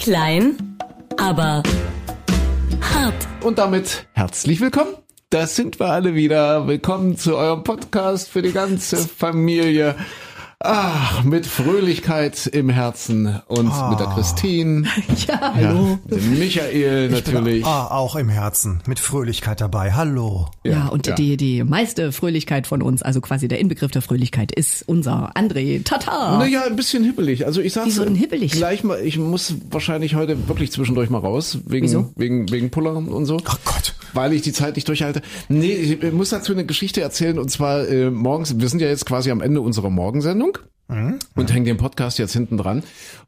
Klein, aber hart. Und damit herzlich willkommen. Da sind wir alle wieder. Willkommen zu eurem Podcast für die ganze Familie. Ach, mit Fröhlichkeit im Herzen und mit der Christine. Ja, hallo. Ja, dem Michael natürlich. Ah, auch im Herzen, mit Fröhlichkeit dabei. Hallo. Ja, und ja. Die, die meiste Fröhlichkeit von uns, also quasi der Inbegriff der Fröhlichkeit, ist unser André Tata. Naja, ein bisschen hibbelig. Also ich sag's Wieso denn hibbelig? gleich mal, ich muss wahrscheinlich heute wirklich zwischendurch mal raus, wegen, Wieso? wegen, wegen Pullern und so. Ach Gott. Weil ich die Zeit nicht durchhalte. Nee, ich muss dazu eine Geschichte erzählen und zwar äh, morgens, wir sind ja jetzt quasi am Ende unserer Morgensendung und hängen den Podcast jetzt hinten dran.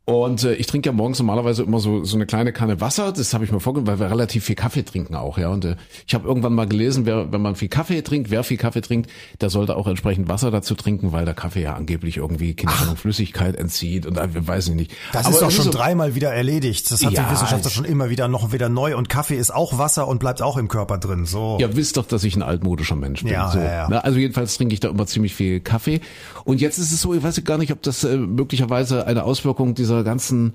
Und äh, ich trinke ja morgens normalerweise immer so so eine kleine Kanne Wasser. Das habe ich mir vorgenommen, weil wir relativ viel Kaffee trinken auch, ja. Und äh, ich habe irgendwann mal gelesen, wer, wenn man viel Kaffee trinkt, wer viel Kaffee trinkt, der sollte auch entsprechend Wasser dazu trinken, weil der Kaffee ja angeblich irgendwie keine Ahnung, Flüssigkeit entzieht und äh, weiß ich nicht. Das Aber ist doch schon so- dreimal wieder erledigt. Das hat Ja, die Wissenschaftler schon immer wieder noch wieder neu. Und Kaffee ist auch Wasser und bleibt auch im Körper drin. So. Ihr wisst doch, dass ich ein altmodischer Mensch bin. Ja, so, ja, ja. ne? Also jedenfalls trinke ich da immer ziemlich viel Kaffee. Und jetzt ist es so, ich weiß gar nicht, ob das äh, möglicherweise eine Auswirkung dieser ganzen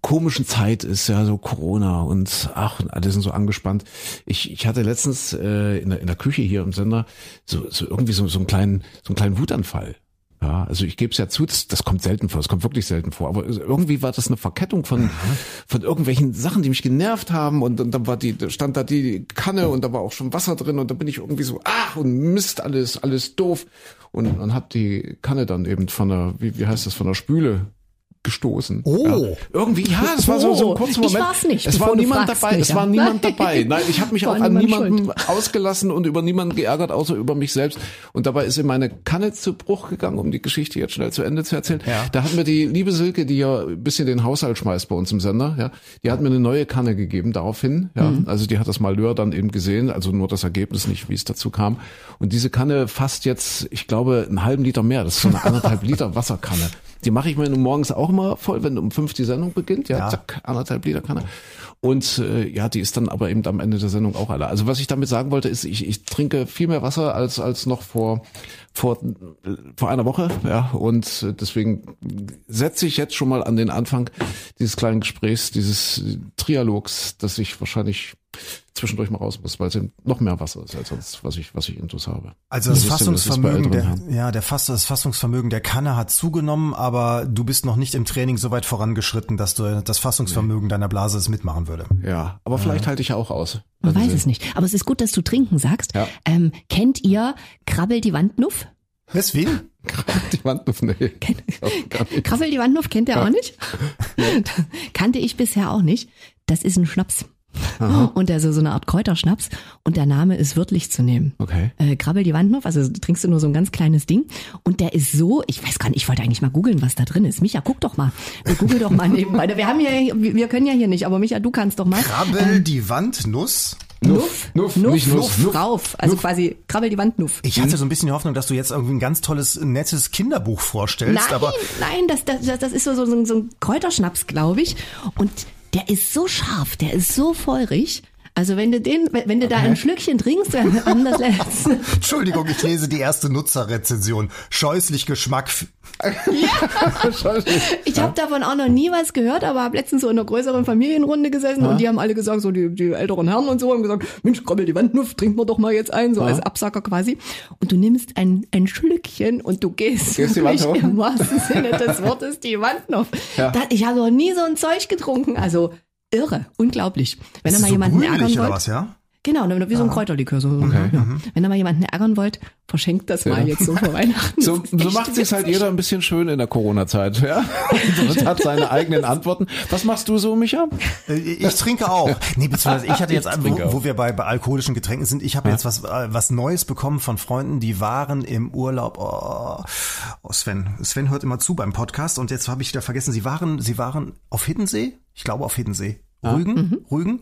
komischen Zeit ist, ja, so Corona und ach, alle sind so angespannt. Ich, ich hatte letztens äh, in, der, in der Küche hier im Sender so, so irgendwie so, so einen kleinen, so einen kleinen Wutanfall. Ja, also ich gebe es ja zu, das, das kommt selten vor, es kommt wirklich selten vor. Aber irgendwie war das eine Verkettung von, von irgendwelchen Sachen, die mich genervt haben. Und, und dann war die, da stand da die Kanne und da war auch schon Wasser drin und da bin ich irgendwie so, ach und Mist, alles, alles doof. Und, und hab die Kanne dann eben von der, wie, wie heißt das, von der Spüle gestoßen. Oh. Ja. Irgendwie, ja, das war so, so ein Oh, kurzer ich Moment. war's nicht, es war niemand dabei, es Micha. war niemand Nein. dabei. Nein, ich habe mich auch an niemand niemanden ausgelassen und über niemanden geärgert, außer über mich selbst. Und dabei ist ihm meine Kanne zu Bruch gegangen, um die Geschichte jetzt schnell zu Ende zu erzählen. Ja. Da hat mir die liebe Silke, die ja ein bisschen den Haushalt schmeißt bei uns im Sender, ja, die hat mir eine neue Kanne gegeben daraufhin. Ja, Mhm. also die hat das Malheur dann eben gesehen, also nur das Ergebnis nicht, wie es dazu kam. Und diese Kanne fasst jetzt, ich glaube, einen halben Liter mehr. Das ist so eine anderthalb Liter Wasserkanne. Die mache ich mir morgens auch immer voll, wenn um fünf die Sendung beginnt. Ja, Ja. zack, anderthalb Liter Kanne. Und äh, ja, die ist dann aber eben am Ende der Sendung auch alle. Also was ich damit sagen wollte, ist, ich, ich trinke viel mehr Wasser als als noch vor vor vor einer Woche. Ja, und äh, deswegen setze ich jetzt schon mal an den Anfang dieses kleinen Gesprächs, dieses Trialogs, dass ich wahrscheinlich zwischendurch mal raus muss, weil es eben noch mehr Wasser ist als sonst, was ich was ich intus habe. Also das ja, das Fassungsvermögen der, ja, der Fass, das Fassungsvermögen der Kanne hat zugenommen, aber du bist noch nicht im Training so weit vorangeschritten, dass du das Fassungsvermögen deiner Blase es mitmachen würde. Ja, aber vielleicht halte ich ja auch aus. Man Werden weiß sehen. es nicht. Aber es ist gut, dass du trinken sagst. Ja. Ähm, kennt ihr Krabbel die Wandnuff? Weswegen? Die Wand, nee. Krabbel die Wandnuff kennt ihr auch nicht? Kannte ich bisher auch nicht. Das ist ein Schnaps. Und also so eine Art Kräuterschnaps. Und der Name ist wörtlich zu nehmen. Okay. Äh, Krabbel die Wandnuff, also trinkst du nur so ein ganz kleines Ding. Und der ist so, ich weiß gar nicht, ich wollte eigentlich mal googeln, was da drin ist. Micha, guck doch mal. Wir googeln doch mal nebenbei. Wir haben ja, wir können ja hier nicht, aber Micha, du kannst doch mal. Krabbel die Wand, Nuss? Nuff, Nuff, Nuff, nicht Nuss, Nuff. rauf. Also quasi Krabbel die Wandnuff. Ich hatte so ein bisschen die Hoffnung, dass du jetzt irgendwie ein ganz tolles, nettes Kinderbuch vorstellst, Nein, aber nein, das, das, das- ist so, so, so ein- so ein Kräuterschnaps, glaube ich. Und der ist so scharf, der ist so feurig. Also wenn du den, wenn du da ein Schlückchen trinkst, dann haben das letzte. Entschuldigung, ich lese die erste Nutzerrezension. Scheußlich Geschmack. Ich habe davon auch noch nie was gehört, aber habe letztens so in einer größeren Familienrunde gesessen und die haben alle gesagt, so die, die älteren Herren und so, haben gesagt, Mensch, krabbel die Wandnuff, trink mal doch mal jetzt ein, so als Absacker quasi. Und du nimmst ein, ein Schlückchen und du gehst, Gehst die Wand wirklich im wahrsten Sinne des Wortes die Wandnuff. Ja. Da, ich habe noch nie so ein Zeug getrunken, also irre, unglaublich. Wenn ihr mal so jemanden ärgern wollt, was, ja? genau, wie so ein Kräuterlikör. So, ja. Wenn ihr mal jemanden ärgern wollt, verschenkt das mal Ja. jetzt so vor Weihnachten. So, so macht sich's halt jeder ein bisschen schön in der Corona-Zeit, ja. Und hat seine eigenen Antworten. Was machst du so, Micha? Äh, Ich trinke auch. Nee, beziehungsweise ich hatte jetzt, Ich wo, wo wir bei, bei alkoholischen Getränken sind, ich habe jetzt was, äh, was Neues bekommen von Freunden, die waren im Urlaub. Oh, oh Sven. Sven hört immer zu beim Podcast und jetzt habe ich wieder vergessen, sie waren, sie waren auf Hiddensee? Ich glaube auf Hiddensee. Rügen? Rügen?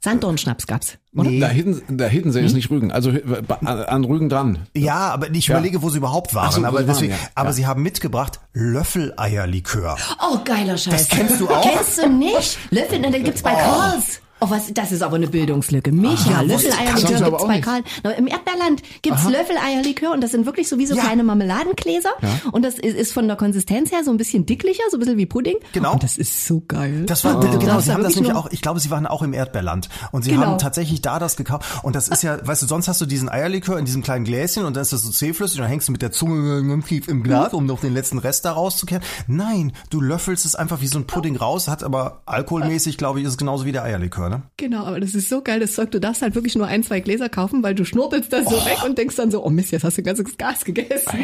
Sanddornschnaps gab's. Oder? Nee. Da Hidden, der Hiddensee Hm? ist nicht Rügen, also äh, an, an Rügen dran. Ja, aber ich Ja. überlege, wo sie überhaupt waren. So, aber sie waren, deswegen, ja. aber Ja. sie haben mitgebracht Löffeleierlikör. Oh, geiler Scheiß. Das kennst du auch? Kennst du nicht? Löffel, da gibt's bei Karls. Oh, was, das ist aber eine Bildungslücke. Micha, das Löffeleierlikör gibt's bei. Karl. Na, Im Erdbeerland gibt's Löffeleierlikör und das sind wirklich so wie so Ja. kleine Marmeladengläser. Und das ist, ist von der Konsistenz her so ein bisschen dicklicher, so ein bisschen wie Pudding. Genau. Und das ist so geil. Das war, du genau, sie haben das nämlich auch, ich glaube, sie waren auch im Erdbeerland. Und sie Genau. haben tatsächlich da das gekauft. Und das ist ja, weißt du, sonst hast du diesen Eierlikör in diesem kleinen Gläschen und dann ist das so zähflüssig und dann hängst du mit der Zunge im Glas, um noch den letzten Rest da rauszukehren. Nein, du löffelst es einfach wie so ein Pudding raus, hat aber alkoholmäßig, glaube ich, ist es genauso wie der Eierlikör, ne? Genau, aber das ist so geil, das Zeug, du darfst halt wirklich nur ein, zwei Gläser kaufen, weil du schnurpelst das so weg und denkst dann so, oh Mist, jetzt hast du ein ganzes Gas gegessen.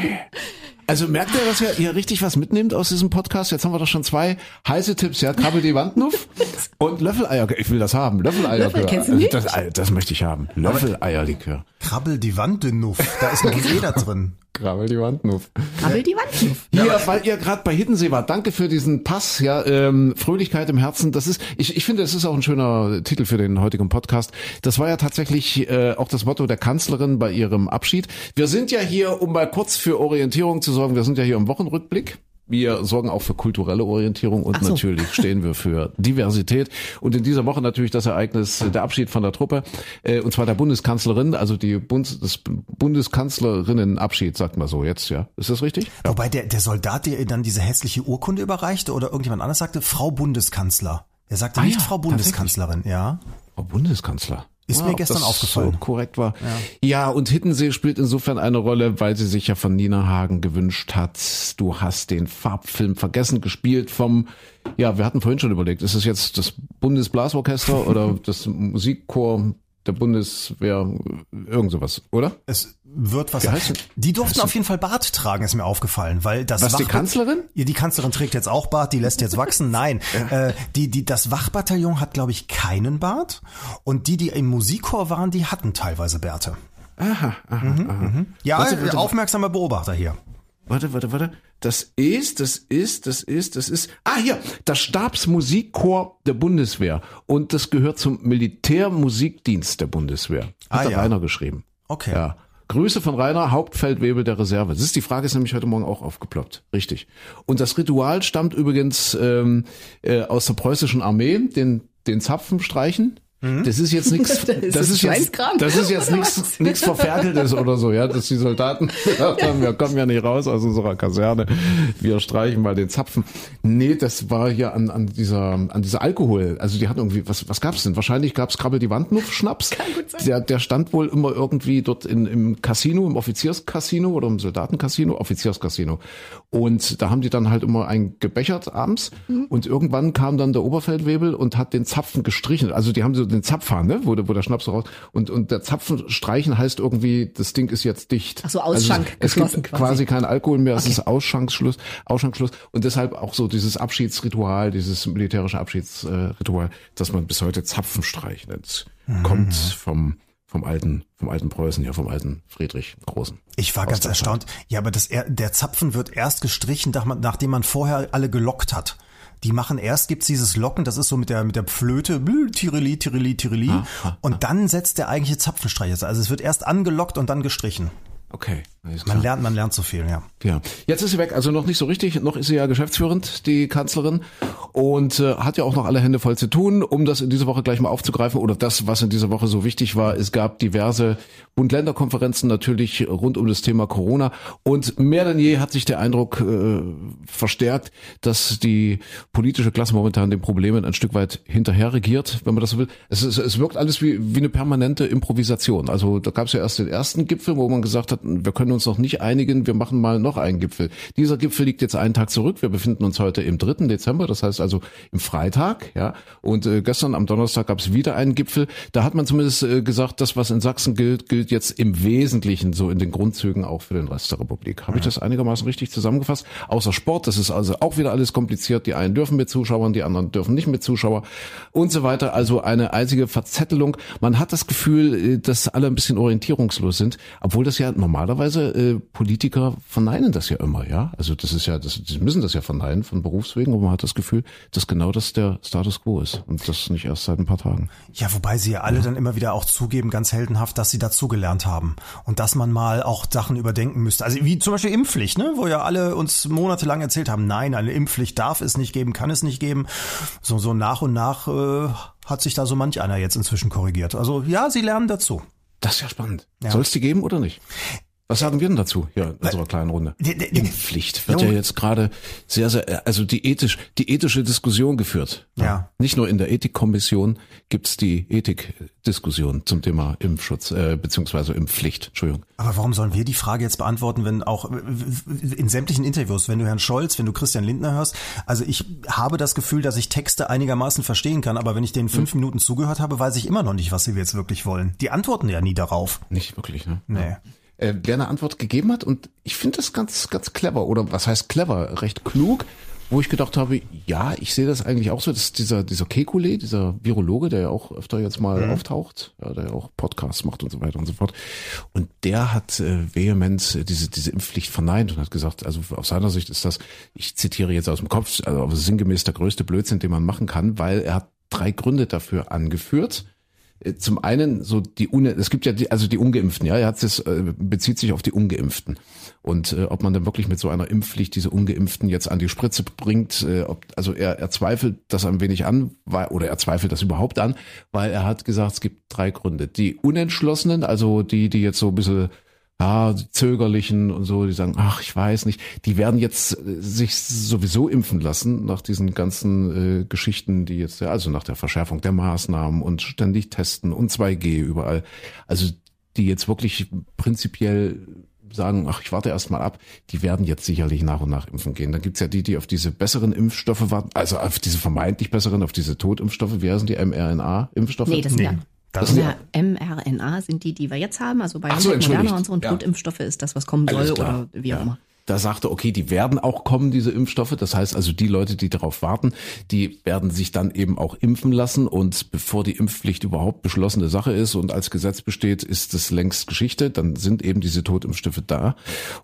Also merkt ihr, dass ihr, ihr richtig was mitnehmt aus diesem Podcast? Jetzt haben wir doch schon zwei heiße Tipps. Ja, Krabbel die Wandnuff und Löffeleierlikör. Ich will das haben. Löffeleierlikör. Löffel, kennst du Also nicht? Das, das möchte ich haben. Löffeleierlikör. Krabbel die Wand, den Nuff. Da ist noch jeder drin. Krabbel die Wandnuff. Krabbel die Wand auf. Hier, weil ihr gerade bei Hiddensee wart, danke für diesen Pass, ja, ähm, Fröhlichkeit im Herzen, das ist, ich, ich finde, es ist auch ein schöner Titel für den heutigen Podcast. Das war ja tatsächlich äh, auch das Motto der Kanzlerin bei ihrem Abschied. Wir sind ja hier, um mal kurz für Orientierung zu sorgen, wir sind ja hier im Wochenrückblick. Wir sorgen auch für kulturelle Orientierung und so. natürlich stehen wir für Diversität. Und in dieser Woche natürlich das Ereignis, äh, der Abschied von der Truppe, äh, und zwar der Bundeskanzlerin, also die Bundes, das Bundeskanzlerinnenabschied, sagt man so jetzt, ja. Ist das richtig? Wobei der, der Soldat, der dann diese hässliche Urkunde überreichte oder irgendjemand anders sagte, Frau Bundeskanzler. Er sagte Ah nicht ja, Frau Bundeskanzlerin, ja. Oh, Bundeskanzler. Ist mir ob gestern aufgefallen. So korrekt war. Ja. und Hiddensee spielt insofern eine Rolle, weil sie sich ja von Nina Hagen gewünscht hat. Du hast den Farbfilm vergessen gespielt vom, ja, wir hatten vorhin schon überlegt, ist es jetzt das Bundesblasorchester oder das Musikchor der Bundeswehr, irgend sowas, oder? Es wird was. Denn- Die durften auf jeden Fall Bart tragen, ist mir aufgefallen, weil das Was, die Wach- Kanzlerin? Ja, die Kanzlerin trägt jetzt auch Bart, die lässt jetzt wachsen. Nein, äh, die, die, das Wachbataillon hat, glaube ich, keinen Bart. Und die, die im Musikchor waren, die hatten teilweise Bärte. Aha, aha, aha. Ja, Warte, warte, aufmerksamer Beobachter hier. Warte, warte, warte. Das ist, das ist, das ist, das ist. Ah, hier, das Stabsmusikchor der Bundeswehr. Und das gehört zum Militärmusikdienst der Bundeswehr. Hat Ah, ja. Rainer geschrieben. Okay. Ja. Grüße von Rainer, Hauptfeldwebel der Reserve. Das ist die Frage, ist nämlich heute Morgen auch aufgeploppt. Richtig. Und das Ritual stammt übrigens ähm, äh, aus der preußischen Armee, den, den Zapfen streichen. Das ist jetzt nichts, Das ist das ist jetzt, das ist jetzt nichts, nichts Verferkeltes oder so, ja, dass die Soldaten gesagt haben, wir kommen ja nicht raus aus unserer Kaserne, wir streichen mal den Zapfen. Nee, das war hier an, an dieser, an dieser Alkohol, also die hatten irgendwie, was, was gab's denn? Wahrscheinlich gab's Krabbel die Wandnuff Schnaps. Kann gut sein. Der, der stand wohl immer irgendwie dort in, im Casino, im Offizierscasino oder im Soldatencasino, Offizierscasino. Und da haben die dann halt immer ein gebechert abends Mhm. und irgendwann kam dann der Oberfeldwebel und hat den Zapfen gestrichen. Also die haben so den Zapfhahn, ne, wo, der- wo der Schnaps so raus und und der Zapfen streichen heißt irgendwie, das Ding ist jetzt dicht. Ach so, Ausschank also es, es gibt quasi. quasi kein Alkohol mehr, es ist Ausschanksschluss, Ausschanksschluss und deshalb auch so dieses Abschiedsritual, dieses militärische Abschiedsritual, dass man bis heute Zapfenstreich nennt, kommt vom vom alten vom alten Preußen, ja vom alten Friedrich Großen. Ich war ganz erstaunt. Ja, aber das, er- der Zapfen wird erst gestrichen, nachdem man vorher alle gelockt hat. Die machen erst gibt's dieses Locken, das ist so mit der mit der Flöte, blü, Tirili, Tirili, Tirili, und dann setzt der eigentliche Zapfenstreich. Also es wird erst angelockt und dann gestrichen. Okay, Man lernt, man lernt so viel, ja. Ja, jetzt ist sie weg, also noch nicht so richtig, noch ist sie ja geschäftsführend, die Kanzlerin, und äh, hat ja auch noch alle Hände voll zu tun, um das in dieser Woche gleich mal aufzugreifen oder das, was in dieser Woche so wichtig war. Es gab diverse Bund-Länder-Konferenzen natürlich rund um das Thema Corona und mehr denn je hat sich der Eindruck äh, verstärkt, dass die politische Klasse momentan den Problemen ein Stück weit hinterher regiert, wenn man das so will. Es, ist, es wirkt alles wie, wie eine permanente Improvisation. Also da gab es ja erst den ersten Gipfel, wo man gesagt hat, wir können uns noch nicht einigen, wir machen mal noch einen Gipfel. Dieser Gipfel liegt jetzt einen Tag zurück. Wir befinden uns heute im 3. Dezember, das heißt also im Freitag, ja. Und äh, gestern am Donnerstag gab es wieder einen Gipfel. Da hat man zumindest äh, gesagt, das, was in Sachsen gilt, gilt jetzt im Wesentlichen so in den Grundzügen auch für den Rest der Republik. Habe ich das einigermaßen richtig zusammengefasst? Außer Sport, das ist also auch wieder alles kompliziert. Die einen dürfen mit Zuschauern, die anderen dürfen nicht mit Zuschauer und so weiter. Also eine einzige Verzettelung. Man hat das Gefühl, äh, dass alle ein bisschen orientierungslos sind, obwohl das ja normalerweise äh, Politiker verneinen das ja immer, ja. Also das ist ja, das, die müssen das ja verneinen von Berufswegen, aber man hat das Gefühl, dass genau das der Status quo ist und das nicht erst seit ein paar Tagen. Ja, wobei sie ja alle dann immer wieder auch zugeben, ganz heldenhaft, dass sie dazugelernt haben und dass man mal auch Sachen überdenken müsste. Also wie zum Beispiel Impfpflicht, ne? wo ja alle uns monatelang erzählt haben, nein, eine Impfpflicht darf es nicht geben, kann es nicht geben. So, so nach und nach äh, hat sich da so manch einer jetzt inzwischen korrigiert. Also ja, sie lernen dazu. Das ist ja spannend. Ja. Soll es die geben oder nicht? Was sagen wir denn dazu hier in unserer kleinen Runde? Impfpflicht wird ja jetzt gerade sehr, sehr, also die ethisch, die ethische Diskussion geführt. Ja. Nicht nur in der Ethikkommission gibt's die Ethikdiskussion zum Thema Impfschutz, äh, beziehungsweise Impfpflicht. Entschuldigung. Aber warum sollen wir die Frage jetzt beantworten, wenn auch in sämtlichen Interviews, wenn du Herrn Scholz, wenn du Christian Lindner hörst, also ich habe das Gefühl, dass ich Texte einigermaßen verstehen kann, aber wenn ich denen fünf hm. Minuten zugehört habe, weiß ich immer noch nicht, was sie jetzt wirklich wollen. Die antworten ja nie darauf. Nicht wirklich, ne? Nee. Ja äh, der eine Antwort gegeben hat und ich finde das ganz, ganz clever oder was heißt clever, recht klug, wo ich gedacht habe, ja, ich sehe das eigentlich auch so, dass dieser, dieser Kekulé, dieser Virologe, der ja auch öfter jetzt mal mhm. auftaucht, ja, der ja auch Podcasts macht und so weiter und so fort. Und der hat äh, vehement diese, diese Impfpflicht verneint und hat gesagt, also aus seiner Sicht ist das, ich zitiere jetzt aus dem Kopf, also sinngemäß der größte Blödsinn, den man machen kann, weil er hat drei Gründe dafür angeführt. Äh, zum einen so die une, es gibt ja die, also die ungeimpften, ja, er hat es äh, bezieht sich auf die ungeimpften und äh, ob man dann wirklich mit so einer Impfpflicht diese ungeimpften jetzt an die Spritze bringt, äh, ob, also er, er zweifelt das ein wenig an, weil, oder er zweifelt das überhaupt an, weil er hat gesagt, es gibt drei Gründe. Die Unentschlossenen, also die, die jetzt so ein bisschen ja, die Zögerlichen und so, die sagen, ach, ich weiß nicht, die werden jetzt äh, sich sowieso impfen lassen nach diesen ganzen äh, Geschichten, die jetzt, ja, also nach der Verschärfung der Maßnahmen und ständig testen und 2G überall. Also die jetzt wirklich prinzipiell sagen, ach, ich warte erst mal ab, die werden jetzt sicherlich nach und nach impfen gehen. Dann gibt's ja die, die auf diese besseren Impfstoffe warten, also auf diese vermeintlich besseren, auf diese Totimpfstoffe, wie heißen die mRNA-Impfstoffe? Nee, das sind nee. ja das ja, mRNA sind die, die wir jetzt haben. Also bei so, Moderna und so und. Totimpfstoffe ist das, was kommen soll oder wie auch immer da sagte, okay, die werden auch kommen, diese Impfstoffe. Das heißt also, die Leute, die darauf warten, die werden sich dann eben auch impfen lassen. Und bevor die Impfpflicht überhaupt beschlossene Sache ist und als Gesetz besteht, ist es längst Geschichte. Dann sind eben diese Totimpfstoffe da.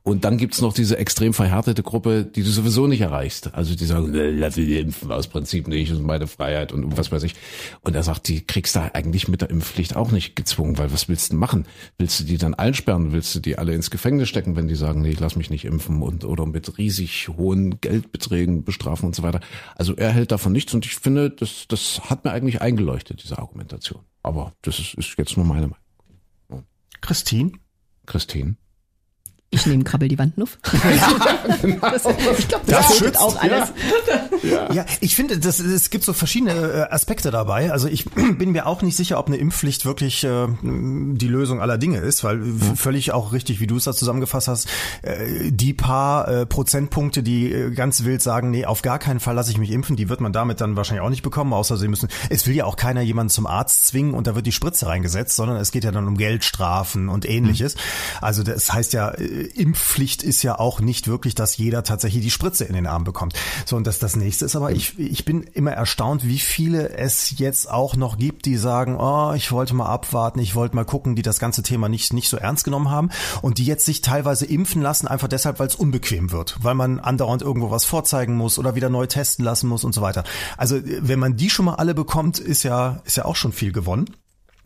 Und dann gibt's noch diese extrem verhärtete Gruppe, die du sowieso nicht erreichst. Also die sagen, lass dich impfen, aus Prinzip nicht, das meine Freiheit und was weiß ich. Und er sagt, die kriegst du eigentlich mit der Impfpflicht auch nicht gezwungen, weil was willst du machen? Willst du die dann einsperren? Willst du die alle ins Gefängnis stecken, wenn die sagen, nee, ich lass mich nicht impfen? Strafen und oder mit riesig hohen Geldbeträgen bestrafen und so weiter. Also er hält davon nichts und ich finde, das, das hat mir eigentlich eingeleuchtet, diese Argumentation. Aber das ist, ist jetzt nur meine Meinung. Christine? Christine? Ich nehme Krabbel die Wandnuff. ja, genau. das, ich glaube, das, das schützt auch alles. Ja. ja, ich finde, das, es gibt so verschiedene äh, Aspekte dabei. Also ich bin mir auch nicht sicher, ob eine Impfpflicht wirklich äh, die Lösung aller Dinge ist, weil mhm. völlig auch richtig, wie du es da zusammengefasst hast, äh, die paar äh, Prozentpunkte, die äh, ganz wild sagen, nee, auf gar keinen Fall lasse ich mich impfen, die wird man damit dann wahrscheinlich auch nicht bekommen, außer sie müssen. Es will ja auch keiner jemanden zum Arzt zwingen und da wird die Spritze reingesetzt, sondern es geht ja dann um Geldstrafen und ähnliches. Mhm. Also das heißt ja äh, Impfpflicht ist ja auch nicht wirklich, dass jeder tatsächlich die Spritze in den Arm bekommt. So, und das, das nächste ist aber, ich, ich bin immer erstaunt, wie viele es jetzt auch noch gibt, die sagen, oh, ich wollte mal abwarten, ich wollte mal gucken, die das ganze Thema nicht, nicht so ernst genommen haben und die jetzt sich teilweise impfen lassen, einfach deshalb, weil es unbequem wird, weil man andauernd irgendwo was vorzeigen muss oder wieder neu testen lassen muss und so weiter. Also, wenn man die schon mal alle bekommt, ist ja, ist ja auch schon viel gewonnen.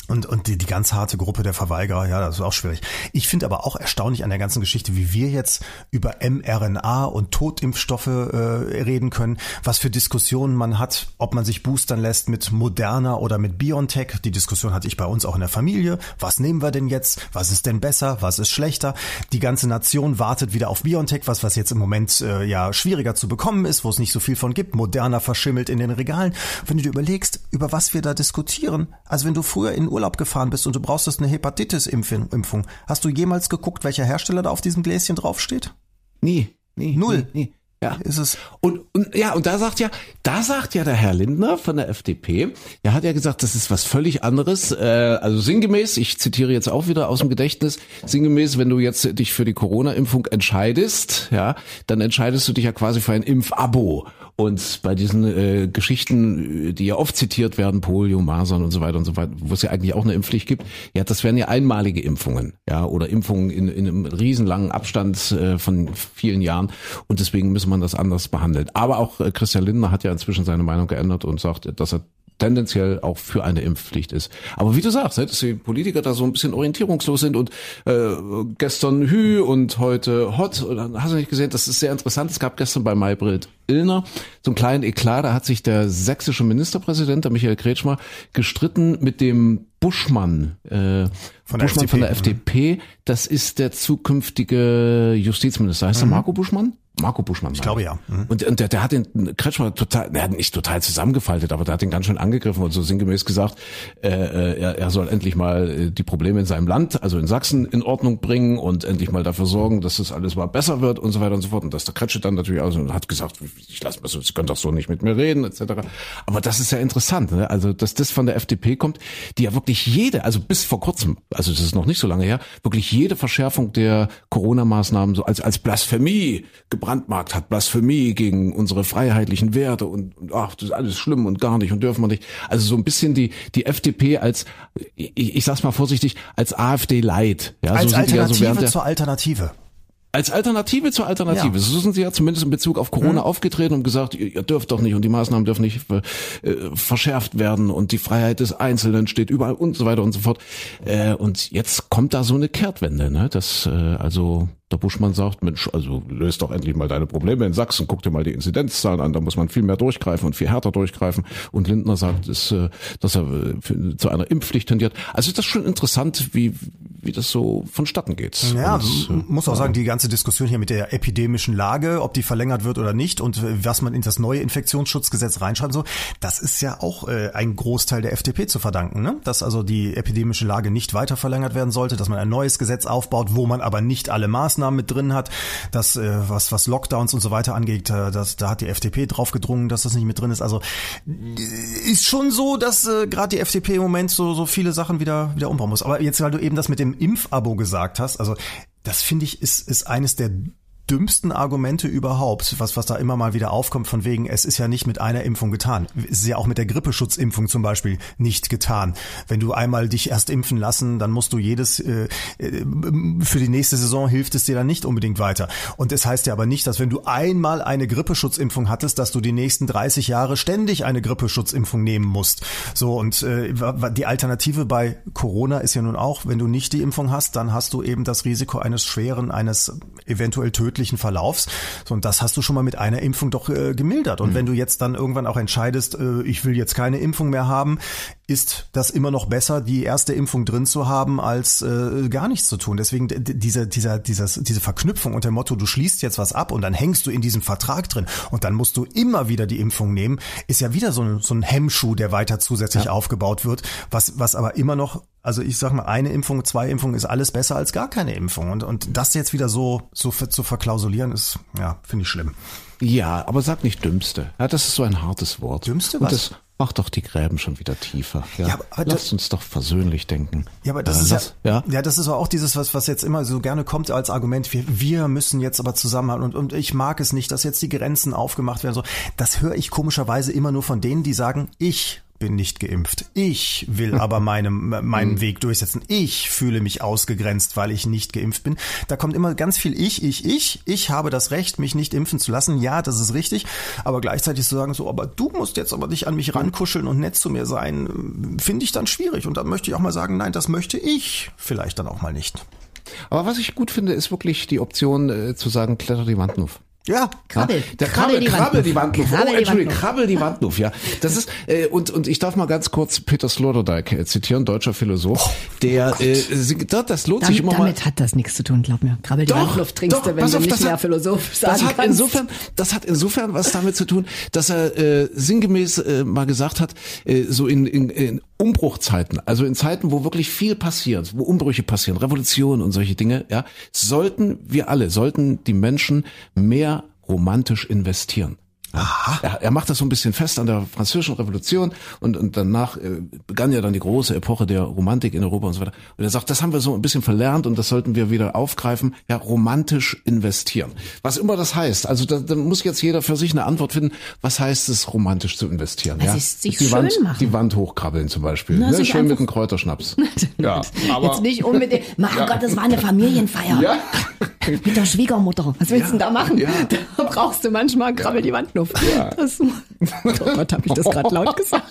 Und, und die, die ganz harte Gruppe der Verweigerer, ja, das ist auch schwierig. Ich finde aber auch erstaunlich an der ganzen Geschichte, wie wir jetzt über mRNA und Totimpfstoffe äh, reden können, was für Diskussionen man hat, ob man sich boostern lässt mit Moderna oder mit BioNTech. Die Diskussion hatte ich bei uns auch in der Familie. Was nehmen wir denn jetzt? Was ist denn besser? Was ist schlechter? Die ganze Nation wartet wieder auf BioNTech, was, was jetzt im Moment äh, ja schwieriger zu bekommen ist, wo es nicht so viel von gibt. Moderna verschimmelt in den Regalen. Wenn du dir überlegst, über was wir da diskutieren, also wenn du früher in Urlaub gefahren bist und du brauchst eine Hepatitis-Impfung, hast du jemals geguckt, welcher Hersteller da auf diesem Gläschen draufsteht? Nie, nie. Null. Nie, nie. Ja, ist es. Und, und ja, und da sagt ja, da sagt ja der Herr Lindner von der FDP, der hat ja gesagt, das ist was völlig anderes. Äh, also sinngemäß, ich zitiere jetzt auch wieder aus dem Gedächtnis, sinngemäß, wenn du jetzt dich für die Corona-Impfung entscheidest, ja, dann entscheidest du dich ja quasi für ein Impfabo. Und bei diesen äh, Geschichten, die ja oft zitiert werden, Polio, Masern und so weiter und so weiter, wo es ja eigentlich auch eine Impfpflicht gibt, ja, das wären ja einmalige Impfungen, ja, oder Impfungen in, in einem riesenlangen Abstand äh, von vielen Jahren. Und deswegen müssen wir man das anders behandeln. Aber auch äh, Christian Lindner hat ja inzwischen seine Meinung geändert und sagt, dass er tendenziell auch für eine Impfpflicht ist. Aber wie du sagst, ne, dass die Politiker da so ein bisschen orientierungslos sind und äh, gestern Hü und heute Hot, und dann hast du nicht gesehen, das ist sehr interessant. Es gab gestern bei Maybrit Illner so einen kleinen Eklat, da hat sich der sächsische Ministerpräsident, der Michael Kretschmer, gestritten mit dem Buschmann, äh, Von der Buschmann FDP, von der mhm. FDP. Das ist der zukünftige Justizminister. Heißt er Marco Buschmann? Marco Buschmann. Ich glaube ja. Mhm. Und, und der, der hat den Kretschmer total, der hat nicht total zusammengefaltet, aber der hat ihn ganz schön angegriffen und so sinngemäß gesagt, äh, äh, er, er soll endlich mal äh, die Probleme in seinem Land, also in Sachsen, in Ordnung bringen und endlich mal dafür sorgen, dass das alles mal besser wird und so weiter und so fort. Und dass der Kretsche dann natürlich auch so hat gesagt, ich lasse mir so, Sie können doch so nicht mit mir reden, etc. Aber das ist ja interessant, ne? Also dass das von der FDP kommt, die ja wirklich jede, also bis vor kurzem, also das ist noch nicht so lange her, wirklich jede Verschärfung der Corona-Maßnahmen so als als Blasphemie gebrandmarkt hat, Blasphemie gegen unsere freiheitlichen Werte und, und ach, das ist alles schlimm und gar nicht und dürfen wir nicht. Also so ein bisschen die die FDP als ich, ich sag's mal vorsichtig als AfD Light, ja, Als so die ja so Alternative zur Alternative. Als Alternative zur Alternative. Ja. So sind sie ja zumindest in Bezug auf Corona aufgetreten und gesagt, ihr, ihr dürft doch nicht und die Maßnahmen dürfen nicht äh, verschärft werden und die Freiheit des Einzelnen steht überall und so weiter und so fort. Äh, und jetzt kommt da so eine Kehrtwende, ne? Das äh, also der Buschmann sagt, Mensch, also löst doch endlich mal deine Probleme in Sachsen, guck dir mal die Inzidenzzahlen an, da muss man viel mehr durchgreifen und viel härter durchgreifen. Und Lindner sagt, ist, äh, dass er äh, zu einer Impfpflicht tendiert. Also ist das schon interessant, wie, wie das so vonstatten geht. Ja, Und, äh, muss auch sagen, die ganze Diskussion hier mit der epidemischen Lage, ob die verlängert wird oder nicht und äh, was man in das neue Infektionsschutzgesetz reinschreibt, so, das ist ja auch äh, ein Großteil der FDP zu verdanken, ne? Dass also die epidemische Lage nicht weiter verlängert werden sollte, dass man ein neues Gesetz aufbaut, wo man aber nicht alle Maßnahmen mit drin hat, dass äh, was was Lockdowns und so weiter angeht, äh, das, da hat die FDP drauf gedrungen, dass das nicht mit drin ist. Also äh, ist schon so, dass äh, gerade die FDP im Moment so so viele Sachen wieder wieder umbauen muss. Aber jetzt, weil du eben das mit dem Impfabo gesagt hast, also das finde ich ist ist eines der dümmsten Argumente überhaupt, was, was da immer mal wieder aufkommt, von wegen, es ist ja nicht mit einer Impfung getan. Es ist ja auch mit der Grippeschutzimpfung zum Beispiel nicht getan. Wenn du einmal dich erst impfen lassen, dann musst du jedes, äh, äh, für die nächste Saison hilft es dir dann nicht unbedingt weiter. Und es heißt ja aber nicht, dass wenn du einmal eine Grippeschutzimpfung hattest, dass du die nächsten 30 Jahre ständig eine Grippeschutzimpfung nehmen musst. So, und äh, die Alternative bei Corona ist ja nun auch, wenn du nicht die Impfung hast, dann hast du eben das Risiko eines schweren, eines eventuell tödlichen Verlaufs. So, und das hast du schon mal mit einer Impfung doch äh, gemildert. Und wenn du jetzt dann irgendwann auch entscheidest, äh, ich will jetzt keine Impfung mehr haben, ist das immer noch besser, die erste Impfung drin zu haben, als äh, gar nichts zu tun. Deswegen diese, dieser, dieses, diese Verknüpfung unter dem Motto, du schließt jetzt was ab und dann hängst du in diesem Vertrag drin und dann musst du immer wieder die Impfung nehmen, ist ja wieder so ein, so ein Hemmschuh, der weiter zusätzlich aufgebaut wird, was, was aber immer noch also ich sag mal, eine Impfung, zwei Impfungen ist alles besser als gar keine Impfung. Und, und das jetzt wieder so, so zu verklausulieren, ist, ja, finde ich schlimm. Ja, aber sag nicht Dümmste. Ja, das ist so ein hartes Wort. Dümmste Und was? das macht doch die Gräben schon wieder tiefer. Ja, Ja, aber- aber Lasst uns doch versöhnlich denken. Ja, aber das Äh, ist ja, lass- ja. ja, das ist aber auch dieses, was, was jetzt immer so gerne kommt als Argument. Wir, wir müssen jetzt aber zusammenhalten und, und ich mag es nicht, dass jetzt die Grenzen aufgemacht werden. So, das höre ich komischerweise immer nur von denen, die sagen, ich bin nicht geimpft. Ich will aber meinem, meinen Weg durchsetzen. Ich fühle mich ausgegrenzt, weil ich nicht geimpft bin. Da kommt immer ganz viel ich, ich, ich. Ich habe das Recht, mich nicht impfen zu lassen. Ja, das ist richtig. Aber gleichzeitig zu sagen so, aber du musst jetzt aber dich an mich rankuscheln und nett zu mir sein, finde ich dann schwierig. Und dann möchte ich auch mal sagen, nein, das möchte ich vielleicht dann auch mal nicht. Aber was ich gut finde, ist wirklich die Option äh, zu sagen, kletter die Wand auf. Ja, Krabbel. Der Krabbel Krabbel, die krabbel Wand die Wand auf. Krabbel Oh, die Entschuldigung, Wand auf. krabbel die Wand auf, ja. Das ist, äh, und, und ich darf mal ganz kurz Peter Sloterdijk äh, zitieren, deutscher Philosoph, der, äh, sie- das lohnt sich Damit, immer mal. damit hat das nichts zu tun, glaub mir. Krabbel die Wandluft trinkst doch, du, wenn du auf, nicht mehr hat- Philosoph sagen das hat kannst. insofern, das hat insofern was damit zu tun, dass er äh, sinngemäß äh, mal gesagt hat, äh, so in, in, in Umbruchzeiten, also in Zeiten, wo wirklich viel passiert, wo Umbrüche passieren, Revolutionen und solche Dinge, ja, sollten wir alle, sollten die Menschen mehr romantisch investieren. Aha. Er, er macht das so ein bisschen fest an der französischen Revolution und, und danach äh, begann ja dann die große Epoche der Romantik in Europa und so weiter. Und er sagt, das haben wir so ein bisschen verlernt und das sollten wir wieder aufgreifen, ja, romantisch investieren. Was immer das heißt. Also da, da muss jetzt jeder für sich eine Antwort finden, was heißt es, romantisch zu investieren. Es ja? ist sich die schön Wand, machen. Die Wand hochkrabbeln zum Beispiel. Na, ne? Schön mit einem Kräuterschnaps. ja, aber Jetzt nicht unbedingt. Mein Gott, das war eine Familienfeier. ja, Mit der Schwiegermutter. Was willst du denn da machen? ja. Da brauchst du manchmal Krabbel die Wandnuff. Das, oh Gott, habe ich das gerade laut gesagt?